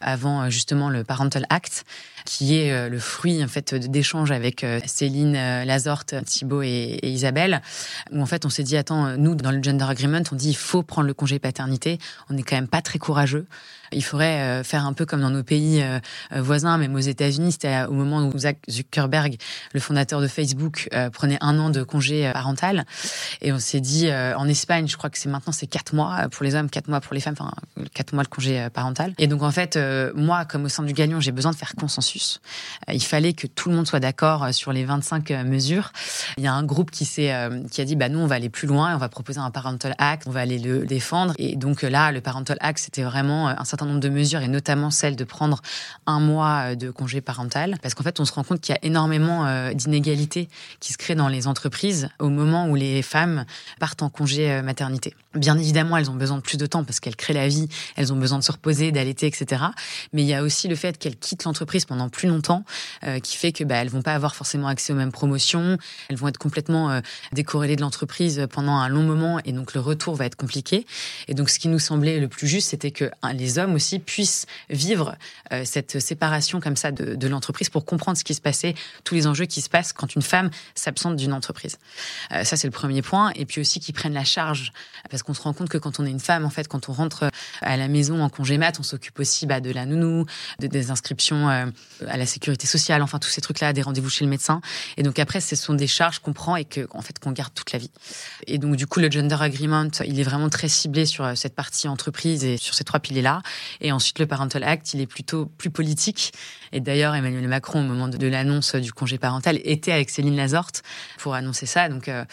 avant, justement, le Parental Act qui est euh, le fruit en fait d'échanges avec euh, Céline euh, Lazorte, Thibault et, Isabelle, où en fait on s'est dit attends, nous dans le gender agreement, on dit il faut prendre le congé paternité. On n'est quand même pas très courageux. Il faudrait faire un peu comme dans nos pays voisins, même aux États-Unis. C'était au moment où Zach Zuckerberg, le fondateur de Facebook, prenait un an de congé parental. Et on s'est dit, en Espagne, je crois que c'est maintenant c'est quatre mois pour les hommes, quatre mois pour les femmes, enfin quatre mois le congé parental. Et donc en fait, moi, comme au sein du Gagnant, j'ai besoin de faire consensus euh, il fallait que tout le monde soit d'accord euh, sur les 25 euh, mesures. Il y a un groupe qui s'est qui a dit bah nous on va aller plus loin on va proposer un parental act, on va aller le défendre et donc là le parental act c'était vraiment un certain nombre de mesures et notamment celle de prendre un mois de congé parental parce qu'en fait on se rend compte qu'il y a énormément d'inégalités qui se créent dans les entreprises au moment où les femmes partent en congé maternité. Bien évidemment, elles ont besoin de plus de temps parce qu'elles créent la vie, elles ont besoin de se reposer, d'allaiter, etc. Mais il y a aussi le fait qu'elles quittent l'entreprise pendant plus longtemps, euh, qui fait que bah, vont pas avoir forcément accès aux mêmes promotions, elles vont être complètement euh, décorrélées de l'entreprise pendant un long moment, et donc le retour va être compliqué. Et donc, ce qui nous semblait le plus juste, c'était que hein, les hommes aussi puissent vivre euh, cette séparation comme ça de, l'entreprise pour comprendre ce qui se passait, tous les enjeux qui se passent quand une femme s'absente d'une entreprise. ça, c'est le premier point. Et puis aussi qu'ils prennent la charge parce qu'on se rend compte que quand on est une femme, en fait, quand on rentre euh, à la maison en congé mat, on s'occupe aussi bah, de la nounou, de, des inscriptions euh, à la sécurité sociale, enfin tous ces trucs-là, des rendez-vous chez le médecin. Et donc après, ce sont des charges qu'on prend et que, en fait, qu'on garde toute la vie. Et donc du coup, le gender agreement, il est vraiment très ciblé sur euh, cette partie entreprise et sur ces trois piliers-là. Et ensuite, le parental act, il est plutôt plus politique. Et d'ailleurs, Emmanuel Macron, au moment de l'annonce du congé parental, était avec Céline Lazorte pour annoncer ça. Donc euh,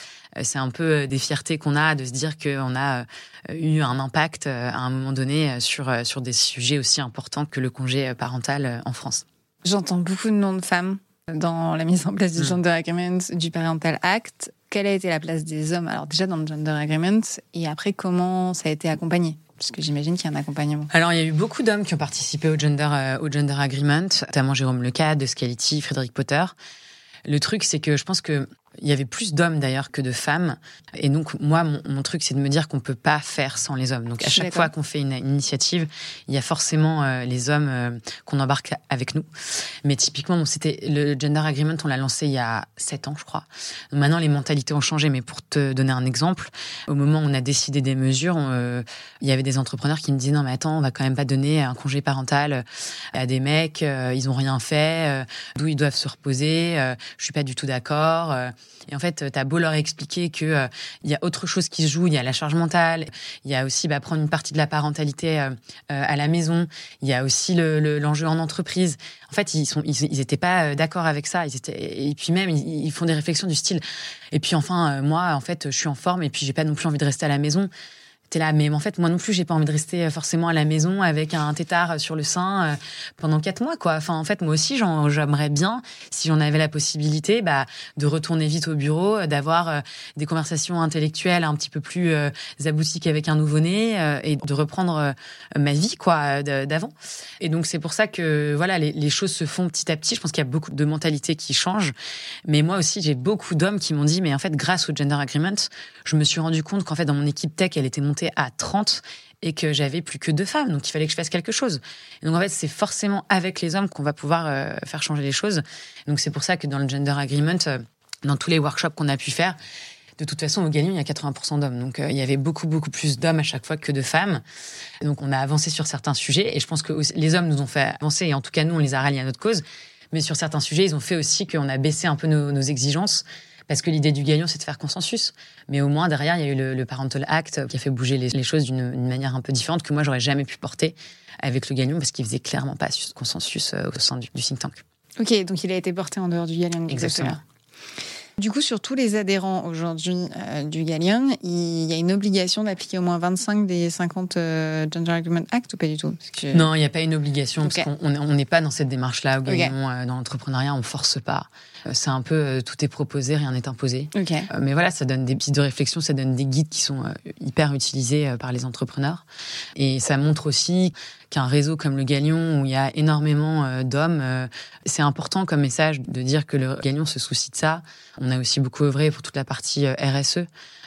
c'est un peu euh, des fiertés qu'on a de se dire qu'on a euh, eu un impact à un moment donné sur, sur des sujets aussi importants que le congé parental en France. J'entends beaucoup de noms de femmes dans la mise en place du mm. Gender Agreement, du Parental Act. Quelle a été la place des hommes? Alors déjà dans le Gender Agreement et après comment ça a été accompagné? Parce que j'imagine qu'il y a un accompagnement. Alors, il y a eu beaucoup d'hommes qui ont participé au Gender, gender Agreement, notamment Jérôme Lecade, de Scality, Frédéric Potter. Le truc, c'est que je pense que il y avait plus d'hommes d'ailleurs que de femmes. Et donc, moi, mon, truc, c'est de me dire qu'on peut pas faire sans les hommes. Donc, à chaque fois qu'on fait une, initiative, il y a forcément euh, les hommes euh, qu'on embarque avec nous. Mais typiquement, bon, c'était le Gender Agreement, on l'a lancé il y a sept ans, je crois. Donc, maintenant, les mentalités ont changé. Mais pour te donner un exemple, au moment où on a décidé des mesures, euh, il y avait des entrepreneurs qui me disaient non, mais attends, on va quand même pas donner un congé parental à des mecs, ils ont rien fait, d'où ils doivent se reposer. je suis pas du tout d'accord. Et en fait, tu as beau leur expliquer que euh, il y a autre chose qui se joue, il y a la charge mentale, il y a aussi bah, prendre une partie de la parentalité euh, euh, à la maison, il y a aussi l'enjeu en entreprise. En fait, ils sont, ils, étaient pas d'accord avec ça. Et puis même, ils, ils font des réflexions du style. Et puis enfin, moi, en fait, je suis en forme et puis j'ai pas non plus envie de rester à la maison. T'es là, mais en fait, moi non plus, j'ai pas envie de rester euh, forcément à la maison avec un tétard euh, sur le sein euh, pendant quatre mois, quoi. Enfin, en fait, moi aussi, j'aimerais bien, si j'en avais la possibilité, bah, de retourner vite au bureau, d'avoir des conversations intellectuelles un petit peu plus abouties qu'avec un nouveau-né et de reprendre ma vie, quoi, d'avant. Et donc, c'est pour ça que, voilà, les, les, choses se font petit à petit. Je pense qu'il y a beaucoup de mentalités qui changent. Mais moi aussi, j'ai beaucoup d'hommes qui m'ont dit, mais en fait, grâce au Gender Agreement, je me suis rendu compte qu'en fait, dans mon équipe tech, elle était montée à 30 et que j'avais plus que deux femmes, donc il fallait que je fasse quelque chose. donc en fait, c'est forcément avec les hommes qu'on va pouvoir euh, faire changer les choses. Donc c'est pour ça que dans le gender agreement, euh, dans tous les workshops qu'on a pu faire, de toute façon, au Gagnon, il y a 80% d'hommes. Donc, euh, il y avait beaucoup, beaucoup plus d'hommes à chaque fois que de femmes. Donc, on a avancé sur certains sujets. Et je pense que les hommes nous ont fait avancer. Et en tout cas, nous, on les a ralliés à notre cause. Mais sur certains sujets, ils ont fait aussi qu'on a baissé un peu nos exigences parce que l'idée du gagnant, c'est de faire consensus. Mais au moins, derrière, il y a eu le, Parental Act qui a fait bouger les, choses d'une manière un peu différente que moi, j'aurais jamais pu porter avec le gagnant parce qu'il faisait clairement pas consensus euh, au sein du, think tank. Ok, donc il a été porté en dehors du gagnant. Exactement. Du coup, sur tous les adhérents aujourd'hui euh, du Galien, il y a une obligation d'appliquer au moins 25 des 50 euh, Gender Agreement Act ou pas du tout? Non, il n'y a pas une obligation parce qu'on n'est pas dans cette démarche-là au Galion. dans l'entrepreneuriat, on force pas. Euh, c'est un peu euh, tout est proposé, rien n'est imposé. Euh, mais voilà, ça donne des pistes de réflexion, ça donne des guides qui sont hyper utilisés par les entrepreneurs. Et ça montre aussi qu'un réseau comme le Galion, où il y a énormément d'hommes, c'est important comme message de dire que le Galion se soucie de ça. On a aussi beaucoup œuvré pour toute la partie RSE,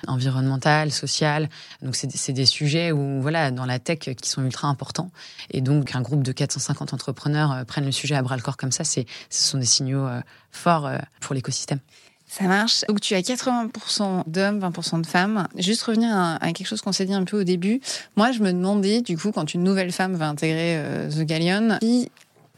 environnementale, sociale. Donc c'est des sujets où voilà dans la tech qui sont ultra importants. Et donc un groupe de 450 entrepreneurs prennent le sujet à bras le corps comme ça, c'est ce sont des signaux forts pour l'écosystème. Ça marche. Donc tu as 80% d'hommes, 20% de femmes. Juste revenir à, quelque chose qu'on s'est dit un peu au début. Moi, je me demandais, du coup, quand une nouvelle femme va intégrer euh, The Galleon, si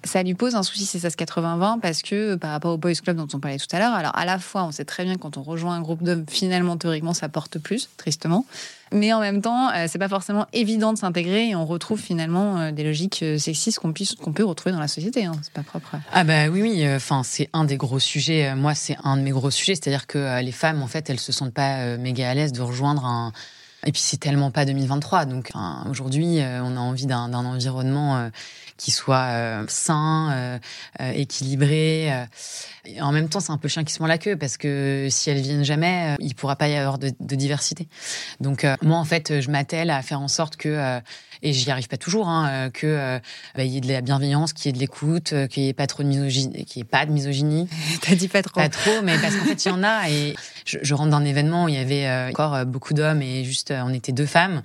ça lui pose un souci, c'est ça ce 80-20, parce que par rapport au Boys Club dont on parlait tout à l'heure, alors à la fois, on sait très bien quand on rejoint un groupe d'hommes, finalement, théoriquement, ça porte plus, tristement. Mais en même temps, euh, c'est pas forcément évident de s'intégrer et on retrouve finalement euh, des logiques euh, sexistes qu'on qu'on peut retrouver dans la société. Hein. C'est pas propre. Ah bah oui, oui. Enfin, c'est un des gros sujets. Moi, c'est un de mes gros sujets, c'est-à-dire que les femmes, en fait, elles se sentent pas méga à l'aise de rejoindre un et puis c'est tellement pas 2023. Donc aujourd'hui, on a envie d'un environnement qui soit euh, sain, euh, euh, équilibré. Et en même temps, c'est un peu le chien qui se mord la queue parce que si elles viennent jamais, il pourra pas y avoir de, diversité. Donc moi, en fait, je m'attelle à faire en sorte que et j'y arrive pas toujours, hein, que bah, y ait de la bienveillance, qu'il y ait de l'écoute, qu'il y ait pas trop de misogynie, qu'il y ait pas de misogynie. T'as dit pas trop. Pas trop, mais parce qu'en fait il y en a et je, je rentre d'un événement où il y avait encore beaucoup d'hommes et juste on était deux femmes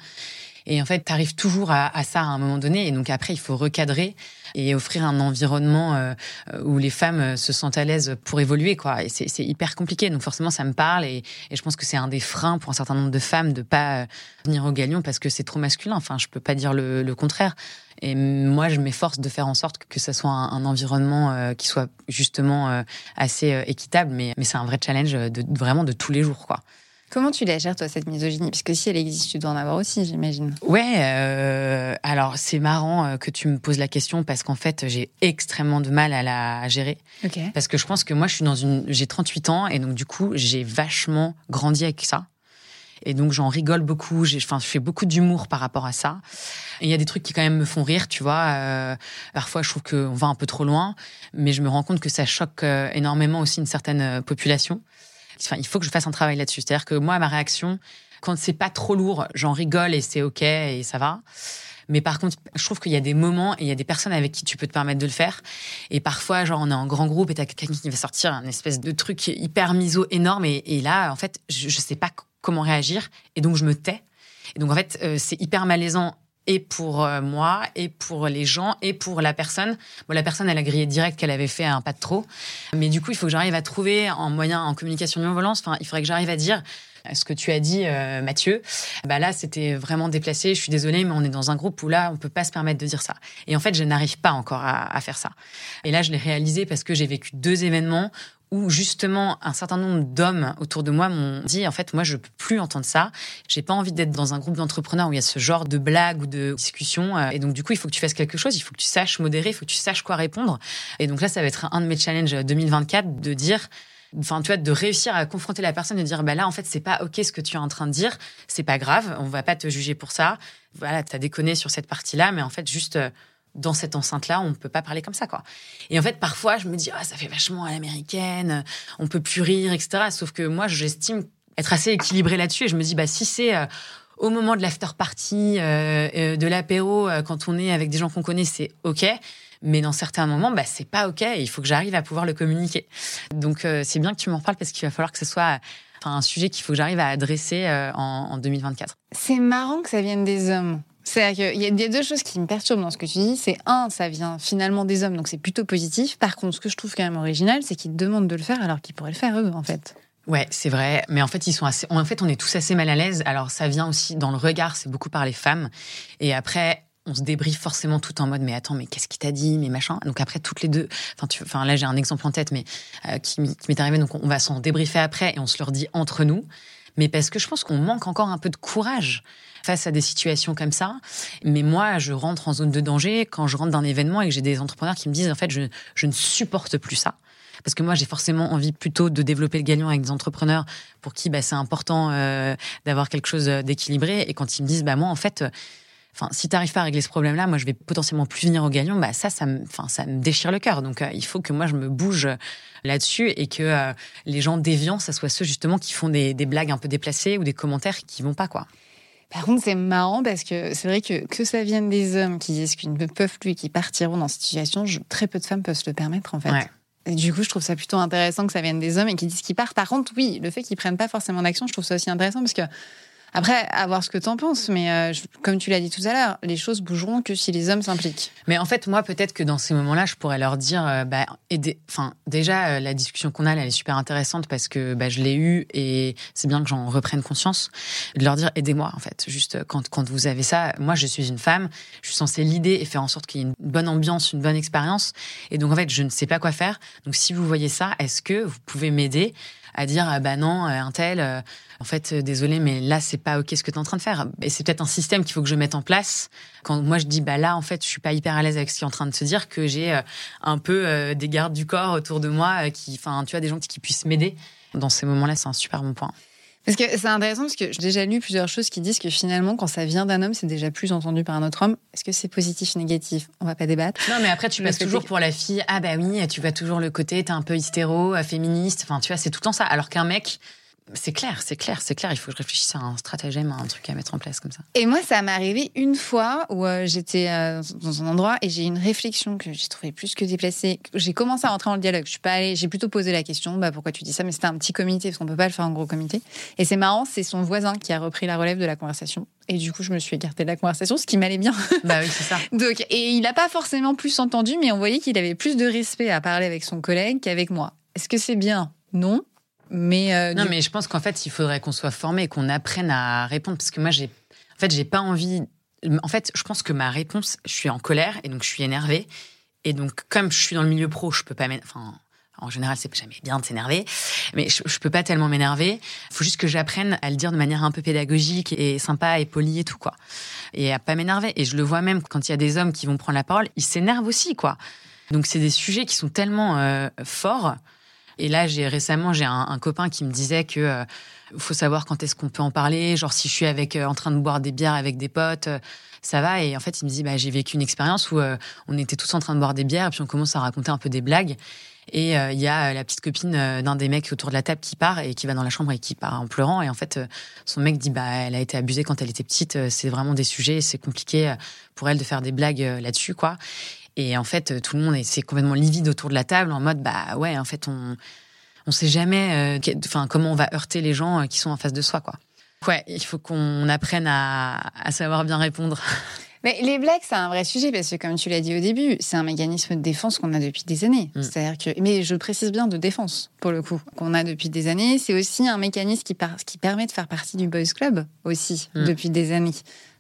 et en fait, tu arrives toujours à, ça à un moment donné. Et donc après, il faut recadrer et offrir un environnement euh, où les femmes se sentent à l'aise pour évoluer. quoi. Et c'est hyper compliqué. Donc forcément, ça me parle. Et, je pense que c'est un des freins pour un certain nombre de femmes de pas euh, venir au galion parce que c'est trop masculin. Enfin, je peux pas dire le, contraire. Et moi, je m'efforce de faire en sorte que ça soit un, environnement euh, qui soit justement assez équitable. Mais, c'est un vrai challenge vraiment de tous les jours. quoi. Comment tu la gères, toi, cette misogynie? Puisque si elle existe, tu dois en avoir aussi, j'imagine. Ouais, euh, alors c'est marrant euh, que tu me poses la question parce qu'en fait, j'ai extrêmement de mal à la gérer. Parce que je pense que moi, je suis dans une. J'ai 38 ans et donc, du coup, j'ai vachement grandi avec ça. Et donc, j'en rigole beaucoup. Enfin, je fais beaucoup d'humour par rapport à ça. Il y a des trucs qui, quand même, me font rire, tu vois. Euh, parfois, je trouve qu'on va un peu trop loin. Mais je me rends compte que ça choque énormément aussi une certaine population il faut que je fasse un travail là-dessus. C'est-à-dire que moi, ma réaction, quand c'est pas trop lourd, j'en rigole et c'est ok et ça va. Mais par contre, je trouve qu'il y a des moments et il y a des personnes avec qui tu peux te permettre de le faire. Et parfois, genre, on est en grand groupe et t'as quelqu'un qui va sortir un espèce de truc hyper miso énorme. Et, là, en fait, je, je sais pas comment réagir. Et donc, je me tais. Et donc, en fait, euh, c'est hyper malaisant et pour euh, moi, et pour les gens, et pour la personne. Bon, la personne, elle a grillé direct qu'elle avait fait un pas de trop. Mais du coup, il faut que j'arrive à trouver un moyen en communication non-violence. Enfin, il faudrait que j'arrive à dire ce que tu as dit, euh, Mathieu, bah là, c'était vraiment déplacé. Je suis désolée, mais on est dans un groupe où là, on peut pas se permettre de dire ça. Et en fait, je n'arrive pas encore à, à, faire ça. Et là, je l'ai réalisé parce que j'ai vécu deux événements où justement un certain nombre d'hommes autour de moi m'ont dit en fait moi je peux plus entendre ça. J'ai pas envie d'être dans un groupe d'entrepreneurs où il y a ce genre de blagues ou de discussions euh, et donc du coup il faut que tu fasses quelque chose il faut que tu saches modérer il faut que tu saches quoi répondre. Et donc là ça va être un de mes challenges 2024 de dire enfin tu vois de réussir à confronter la personne et de dire bah là en fait c'est pas ok ce que tu es en train de dire c'est pas grave on va pas te juger pour ça. Voilà t'as déconné sur cette partie là mais en fait juste euh, dans cette enceinte-là, on ne peut pas parler comme ça, quoi. Et en fait, parfois, je me dis, ah, ça fait vachement à l'américaine, on peut plus rire, etc. Sauf que moi, j'estime être assez équilibré là-dessus. Et je me dis, bah, si c'est euh, au moment de l'after party, euh, euh, de l'apéro, quand on est avec des gens qu'on connaît, c'est ok. Mais dans certains moments, bah, c'est pas ok. il faut que j'arrive à pouvoir le communiquer. Donc, c'est bien que tu m'en parles parce qu'il va falloir que ce soit un sujet qu'il faut que j'arrive à adresser en 2024. C'est marrant que ça vienne des hommes. C'est-à-dire qu'il y a deux choses qui me perturbent dans ce que tu dis. C'est un, ça vient finalement des hommes, donc c'est plutôt positif. Par contre, ce que je trouve quand même original, c'est qu'ils demandent de le faire alors qu'ils pourraient le faire eux, en fait. Ouais, c'est vrai. Mais en fait, ils sont assez. En fait, on est tous assez mal à l'aise. Alors, ça vient aussi dans le regard. C'est beaucoup par les femmes. Et après, on se débriefe forcément tout en mode mais attends mais qu'est-ce qu'il t'a dit mais machin donc après toutes les deux enfin tu là j'ai un exemple en tête mais euh, qui, m'est arrivé donc on va s'en débriefer après et on se le dit entre nous mais parce que je pense qu'on manque encore un peu de courage face à des situations comme ça. Mais moi, je rentre en zone de danger quand je rentre d'un événement et que j'ai des entrepreneurs qui me disent en fait, je, ne supporte plus ça. Parce que moi, j'ai forcément envie plutôt de développer le gagnant avec des entrepreneurs pour qui bah, c'est important euh, d'avoir quelque chose d'équilibré. Et quand ils me disent, bah moi, en fait, Enfin, si tu n'arrives pas à régler ce problème-là, moi, je vais potentiellement plus venir au gagnant. Bah ça, ça me, ça me déchire le cœur. Donc, euh, il faut que moi, je me bouge là-dessus et que euh, les gens déviants, ça soit ceux justement qui font des, des, blagues un peu déplacées ou des commentaires qui vont pas, quoi. Par contre, c'est marrant parce que c'est vrai que que ça vienne des hommes qui disent qu'ils ne peuvent plus, qui partiront dans cette situation, très peu de femmes peuvent se le permettre en fait. Et du coup, je trouve ça plutôt intéressant que ça vienne des hommes et qu'ils disent qu'ils partent. Par contre, oui, le fait qu'ils prennent pas forcément d'action, je trouve ça aussi intéressant parce que après, à voir ce que tu en penses, mais euh, comme tu l'as dit tout à l'heure, les choses bougeront que si les hommes s'impliquent. Mais en fait, moi, peut-être que dans ces moments-là, je pourrais leur dire, euh, bah, Enfin, déjà, euh, la discussion qu'on a, elle est super intéressante parce que bah, je l'ai eue et c'est bien que j'en reprenne conscience. De leur dire, aidez-moi, en fait. Juste euh, quand, quand vous avez ça, moi, je suis une femme, je suis censée l'idée et faire en sorte qu'il y ait une bonne ambiance, une bonne expérience. Et donc, en fait, je ne sais pas quoi faire. Donc, si vous voyez ça, est-ce que vous pouvez m'aider? À dire, ah, bah non, euh, un tel, euh, en fait, euh, désolé, mais là, c'est pas OK ce que tu es en train de faire. Et c'est peut-être un système qu'il faut que je mette en place. Quand moi, je dis, bah là, en fait, je suis pas hyper à l'aise avec ce qui est en train de se dire, que j'ai euh, un peu euh, des gardes du corps autour de moi, qui, enfin, tu vois, des gens qui puissent m'aider. Dans ces moments-là, c'est un super bon point. Parce que c'est intéressant parce que j'ai déjà lu plusieurs choses qui disent que finalement, quand ça vient d'un homme, c'est déjà plus entendu par un autre homme. Est-ce que c'est positif, négatif? On va pas débattre. Non, mais après, tu passes toujours pour la fille. Ah bah oui, tu vas toujours le côté, t'es un peu hystéro, féministe. Enfin, tu vois, c'est tout le temps ça. Alors qu'un mec, c'est clair, c'est clair, c'est clair. Il faut que je réfléchisse à un stratagème, à un truc à mettre en place comme ça. Et moi, ça m'est arrivé une fois où euh, j'étais euh, dans un endroit et j'ai eu une réflexion que j'ai trouvée plus que déplacée. J'ai commencé à rentrer dans le dialogue. Je suis pas allée, j'ai plutôt posé la question, bah, pourquoi tu dis ça? Mais c'était un petit comité, parce qu'on peut pas le faire en gros comité. Et c'est marrant, c'est son voisin qui a repris la relève de la conversation. Et du coup, je me suis écartée de la conversation, ce qui m'allait bien. bah oui, c'est ça. Donc, et il n'a pas forcément plus entendu, mais on voyait qu'il avait plus de respect à parler avec son collègue qu'avec moi. Est-ce que c'est bien? Non. Mais, euh, Non, du- mais je pense qu'en fait, il faudrait qu'on soit formé et qu'on apprenne à répondre. Parce que moi, j'ai, en fait, j'ai pas envie. En fait, je pense que ma réponse, je suis en colère et donc je suis énervée. Et donc, comme je suis dans le milieu pro, je peux pas Enfin, en général, c'est jamais bien de s'énerver. Mais je, je peux pas tellement m'énerver. Il faut juste que j'apprenne à le dire de manière un peu pédagogique et sympa et polie et tout, quoi. Et à pas m'énerver. Et je le vois même quand il y a des hommes qui vont prendre la parole, ils s'énervent aussi, quoi. Donc, c'est des sujets qui sont tellement euh, forts. Et là, j'ai récemment, j'ai un, copain qui me disait que euh, faut savoir quand est-ce qu'on peut en parler. Genre, si je suis avec, euh, en train de boire des bières avec des potes, euh, ça va. Et en fait, il me dit, bah, j'ai vécu une expérience où on était tous en train de boire des bières et puis on commence à raconter un peu des blagues. Et il y a la petite copine d'un des mecs autour de la table qui part et qui va dans la chambre et qui part en pleurant. Et en fait, son mec dit, bah, elle a été abusée quand elle était petite. C'est vraiment des sujets. C'est compliqué pour elle de faire des blagues là-dessus, quoi. Et en fait, euh, tout le monde est complètement livide autour de la table en mode, bah ouais, en fait, on on sait jamais, euh, comment on va heurter les gens euh, qui sont en face de soi, quoi. Ouais, il faut qu'on apprenne à, à savoir bien répondre. Mais les blagues, c'est un vrai sujet parce que, comme tu l'as dit au début, c'est un mécanisme de défense qu'on a depuis des années. Mm. C'est-à-dire que, mais je précise bien de défense pour le coup, qu'on a depuis des années. C'est aussi un mécanisme qui, par- qui permet de faire partie du boys club aussi Mm. depuis des années.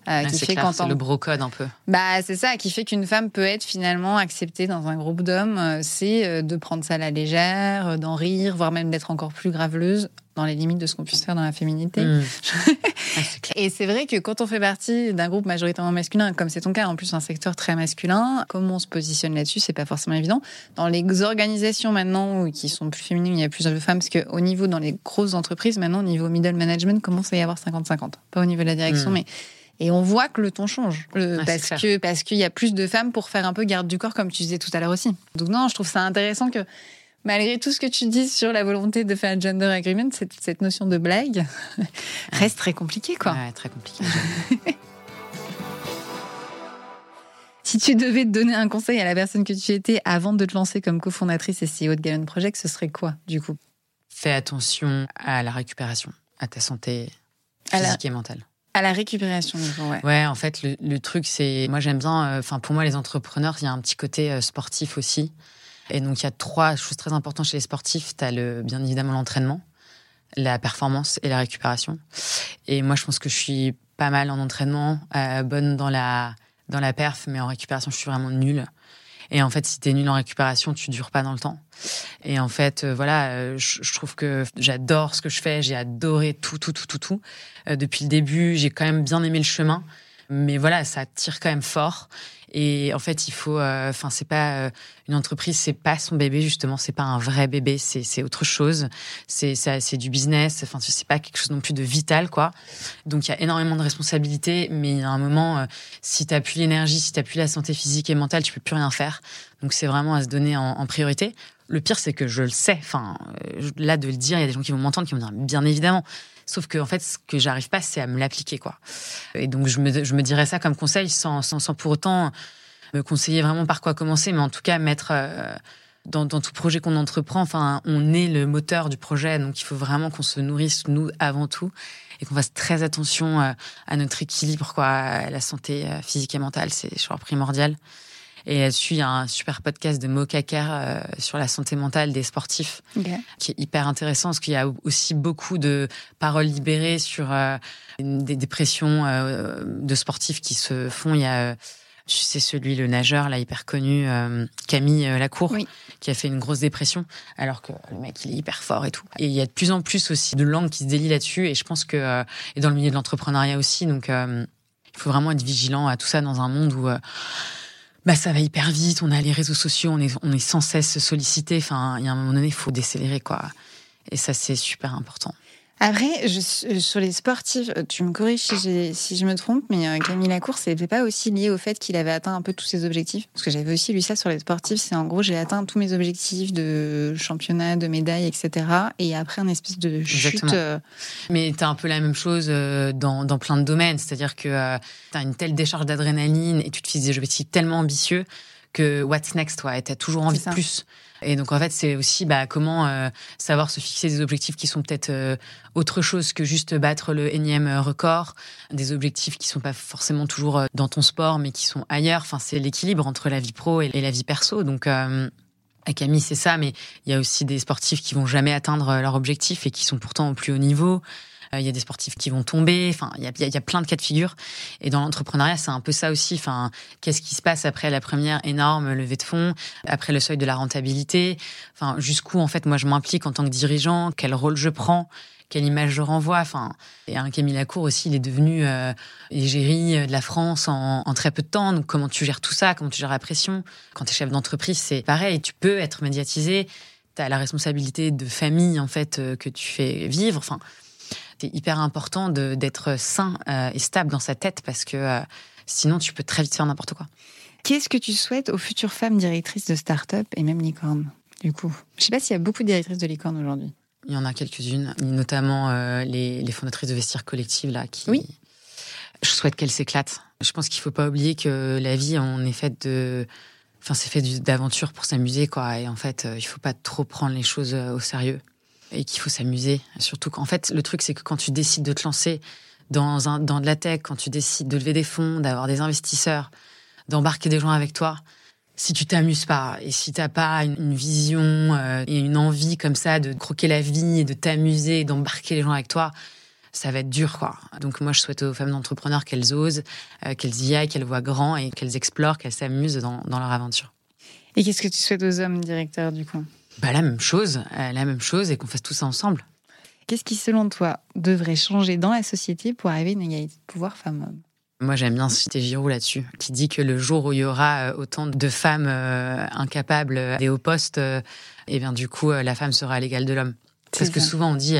Euh, qui c'est fait clair, le brocode un peu. Bah, c'est ça qui fait qu'une femme peut être finalement acceptée dans un groupe d'hommes. euh, C'est euh, de prendre ça à la légère, d'en rire, voire même d'être encore plus graveleuse dans les limites de ce qu'on puisse faire dans la féminité. Mm. C'est clair. Et c'est vrai que quand on fait partie d'un groupe majoritairement masculin, comme c'est ton cas, en plus un secteur très masculin, comment on se positionne là-dessus, c'est pas forcément évident. Dans les organisations maintenant qui sont plus féminines, il y a plus de femmes, parce qu'au niveau, dans les grosses entreprises, maintenant, au niveau middle management, commence à y avoir 50-50. Pas au niveau de la direction, Mm. mais. Et on voit que le ton change. Le- Ouais, parce que parce qu'il y a plus de femmes pour faire un peu garde du corps, comme tu disais tout à l'heure aussi. Donc, non, je trouve ça intéressant que. Malgré tout ce que tu dis sur la volonté de faire un gender agreement, cette, cette notion de blague reste très compliquée, quoi. Ouais, très compliqué. Si tu devais te donner un conseil à la personne que tu étais avant de te lancer comme cofondatrice et CEO de Gallon Project, ce serait quoi, du coup? Fais attention à la récupération, à ta santé À la- physique et mentale. À la récupération, ouais. Ouais, en fait, le, le truc, c'est. Moi, j'aime bien. euh, Enfin, pour moi, les entrepreneurs, il y a un petit côté euh, sportif aussi. Et donc, il y a trois choses très importantes chez les sportifs. Tu as le, bien évidemment l'entraînement, la performance et la récupération. Et moi, je pense que je suis pas mal en entraînement, euh, bonne dans la, dans la perf, mais en récupération, je suis vraiment nulle. Et en fait, si t'es nul en récupération, tu dures pas dans le temps. Et en fait, euh, voilà, euh, je, trouve que j'adore ce que je fais. J'ai adoré tout, tout, tout, tout, tout. Euh, depuis le début, j'ai quand même bien aimé le chemin. Mais voilà, ça tire quand même fort. Et en fait, il faut. euh, Enfin, c'est pas euh, une entreprise, c'est pas son bébé justement. C'est pas un vrai bébé. C'est autre chose. C'est c'est du business. Enfin, c'est pas quelque chose non plus de vital, quoi. Donc, il y a énormément de responsabilités. Mais il y a un moment, euh, si t'as plus l'énergie, si t'as plus la santé physique et mentale, tu peux plus rien faire. Donc, c'est vraiment à se donner en, en priorité. Le pire, c'est que je le sais. Enfin, euh, là, de le dire, il y a des gens qui vont m'entendre, qui vont dire bien évidemment. Sauf que, en fait, ce que j'arrive pas, c'est à me l'appliquer, quoi. Et donc, je me, dirais ça comme conseil sans, pour autant me conseiller vraiment par quoi commencer, mais en tout cas, mettre, euh, dans, tout projet qu'on entreprend, enfin, on est le moteur du projet, donc il faut vraiment qu'on se nourrisse nous avant tout et qu'on fasse très attention euh, à notre équilibre, quoi, à la santé euh, physique et mentale, c'est je primordial. Et là-dessus, il y a un super podcast de Mo Kaker euh, sur la santé mentale des sportifs, qui est hyper intéressant parce qu'il y a aussi beaucoup de paroles libérées sur euh, des dépressions euh, de sportifs qui se font. Il y a, tu sais, celui, le nageur, là, hyper connu, Camille Lacour, qui a fait une grosse dépression, alors que le mec, il est hyper fort et tout. Et il y a de plus en plus aussi de langues qui se délient là-dessus, et je pense que, et dans le milieu de l'entrepreneuriat aussi, donc il faut vraiment être vigilant à tout ça dans un monde où bah, ça va hyper vite. On a les réseaux sociaux, on est, on est sans cesse sollicité. Enfin, il y a un moment donné, il faut décélérer, quoi. Et ça, c'est super important. Après, je, euh, sur les sportifs, euh, tu me corriges si, si je me trompe, mais euh, Camille Lacour, c'était pas aussi lié au fait qu'il avait atteint un peu tous ses objectifs? Parce que j'avais aussi lu ça sur les sportifs, c'est en gros, j'ai atteint tous mes objectifs de championnat, de médaille, etc. Et après, un espèce de chute. Mais tu as un peu la même chose dans, dans plein de domaines, c'est-à-dire que tu as une telle décharge d'adrénaline et tu te fixes des objectifs tellement ambitieux que what's next, toi, et tu as toujours envie de plus. Et donc en fait, c'est aussi bah, comment euh, savoir se fixer des objectifs qui sont peut-être euh, autre chose que juste battre le énième euh, record, des objectifs qui sont pas forcément toujours dans ton sport, mais qui sont ailleurs. Enfin, c'est l'équilibre entre la vie pro et, la vie perso. Donc à Camille, c'est ça, mais il y a aussi des sportifs qui vont jamais atteindre leur objectif et qui sont pourtant au plus haut niveau. Euh, il y a des sportifs qui vont tomber. Enfin, il y a, plein de cas de figure. Et dans l'entrepreneuriat, c'est un peu ça aussi. Enfin, qu'est-ce qui se passe après la première énorme levée de fonds, après le seuil de la rentabilité? Enfin, jusqu'où en fait moi je m'implique en tant que dirigeant? Quel rôle je prends? Quelle image je renvoie? Enfin, et un Camille Lacour aussi, il est devenu euh, égérie de la France en, en, très peu de temps. Donc, comment tu gères tout ça? Comment tu gères la pression? Quand tu es chef d'entreprise, c'est pareil. Tu peux être médiatisé. Tu as la responsabilité de famille, en fait, euh, que tu fais vivre. Enfin, c'est hyper important d'être sain euh, et stable dans sa tête parce que euh, sinon tu peux très vite faire n'importe quoi. Qu'est-ce que tu souhaites aux futures femmes directrices de start-up et même licorne du coup? Je sais pas s'il y a beaucoup de directrices de licorne aujourd'hui. Il y en a quelques-unes, notamment euh, les, les, fondatrices de vestiaires collectifs là qui. Oui. Je souhaite qu'elles s'éclatent. Je pense qu'il faut pas oublier que la vie, on est faite de, enfin c'est fait d'aventure pour s'amuser quoi. Et en fait, il faut pas trop prendre les choses au sérieux et qu'il faut s'amuser. Surtout qu'en fait, le truc, c'est que quand tu décides de te lancer dans, un, dans de la tech, quand tu décides de lever des fonds, d'avoir des investisseurs, d'embarquer des gens avec toi, si tu t'amuses pas et si t'as pas une, vision euh, et une envie comme ça de croquer la vie et de t'amuser, d'embarquer les gens avec toi, ça va être dur, quoi. Donc moi, je souhaite aux femmes d'entrepreneurs qu'elles osent, euh, qu'elles y aillent, qu'elles voient grand et qu'elles explorent, qu'elles s'amusent dans, dans leur aventure. Et qu'est-ce que tu souhaites aux hommes directeurs du coup? Bah, La même chose, euh, la même chose et qu'on fasse tout ça ensemble. Qu'est-ce qui, selon toi, devrait changer dans la société pour arriver à une égalité de pouvoir femmes-hommes? Moi, j'aime bien citer Giroud là-dessus, qui dit que le jour où il y aura euh, autant de femmes euh, incapables des hauts postes, et eh bien, du coup, la femme sera à l'égal de l'homme. Parce que souvent, on dit,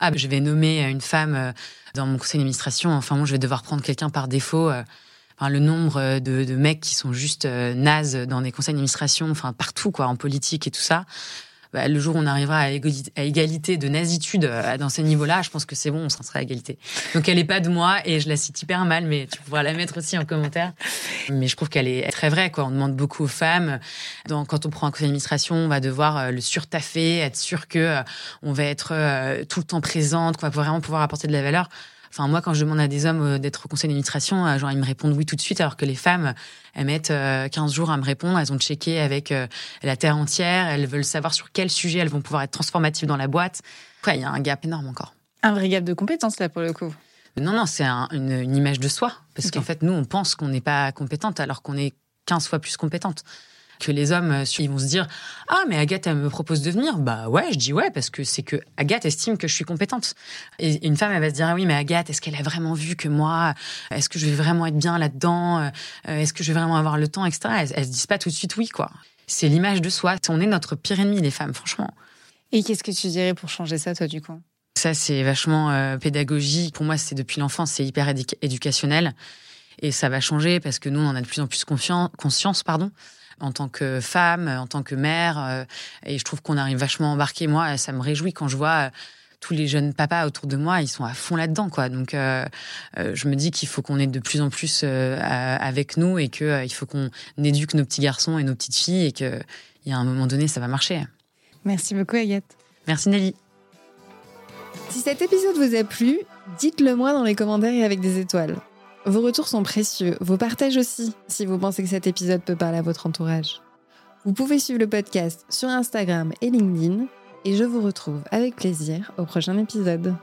ah, je vais nommer une femme dans mon conseil d'administration, enfin, moi, je vais devoir prendre quelqu'un par défaut. Le nombre de, de, mecs qui sont juste euh, nazes dans des conseils d'administration, enfin partout quoi, en politique et tout ça. Bah, le jour où on arrivera à, égalité de nazitude euh, dans ces niveaux-là, je pense que c'est bon, on s'en sera à égalité. Donc elle est pas de moi et je la cite hyper mal, mais tu pourras la mettre aussi en commentaire. Mais je trouve qu'elle est très vraie. Quoi. On demande beaucoup aux femmes. Quand on prend un conseil d'administration, on va devoir euh, le surtaffer, être sûr que on va être tout le temps présente, qu'on va vraiment pouvoir apporter de la valeur. Enfin, moi, quand je demande à des hommes euh, d'être au conseil d'administration, euh, genre, ils me répondent oui tout de suite, alors que les femmes, elles mettent 15 euh, jours à me répondre. Elles ont checké avec la terre entière. Elles veulent savoir sur quel sujet elles vont pouvoir être transformatives dans la boîte. il y a un gap énorme encore. Un vrai gap de compétences, là, pour le coup. Non, non, c'est une, image de soi. Parce qu'en fait, nous, on pense qu'on n'est pas compétente alors qu'on est 15 fois plus compétente que les hommes, euh, ils vont se dire ah mais Agathe elle me propose de venir, bah ouais, je dis ouais parce que c'est que Agathe estime que je suis compétente. Et une femme elle va se dire ah oui mais Agathe est-ce qu'elle a vraiment vu que moi, est-ce que je vais vraiment être bien là-dedans, euh, est-ce que je vais vraiment avoir le temps, etc. Elles, elles se disent pas tout de suite oui quoi. C'est l'image de soi. On est notre pire ennemi les femmes franchement. Et qu'est-ce que tu dirais pour changer ça toi du coup? Ça c'est vachement euh, pédagogique. Pour moi c'est depuis l'enfance c'est hyper éducationnel. Et ça va changer parce que nous, on en a de plus en plus conscience, pardon en tant que femme, en tant que mère. Euh, et je trouve qu'on arrive vachement embarqué. Moi, ça me réjouit quand je vois euh, tous les jeunes papas autour de moi, ils sont à fond là-dedans, quoi. Donc, je me dis qu'il faut qu'on ait de plus en plus avec nous et qu'il faut qu'on éduque nos petits garçons et nos petites filles et qu'il y a un moment donné, ça va marcher. Merci beaucoup, Agathe. Merci, Nelly. Si cet épisode vous a plu, dites-le moi dans les commentaires et avec des étoiles. Vos retours sont précieux, vos partages aussi, si vous pensez que cet épisode peut parler à votre entourage. Vous pouvez suivre le podcast sur Instagram et LinkedIn, et je vous retrouve avec plaisir au prochain épisode.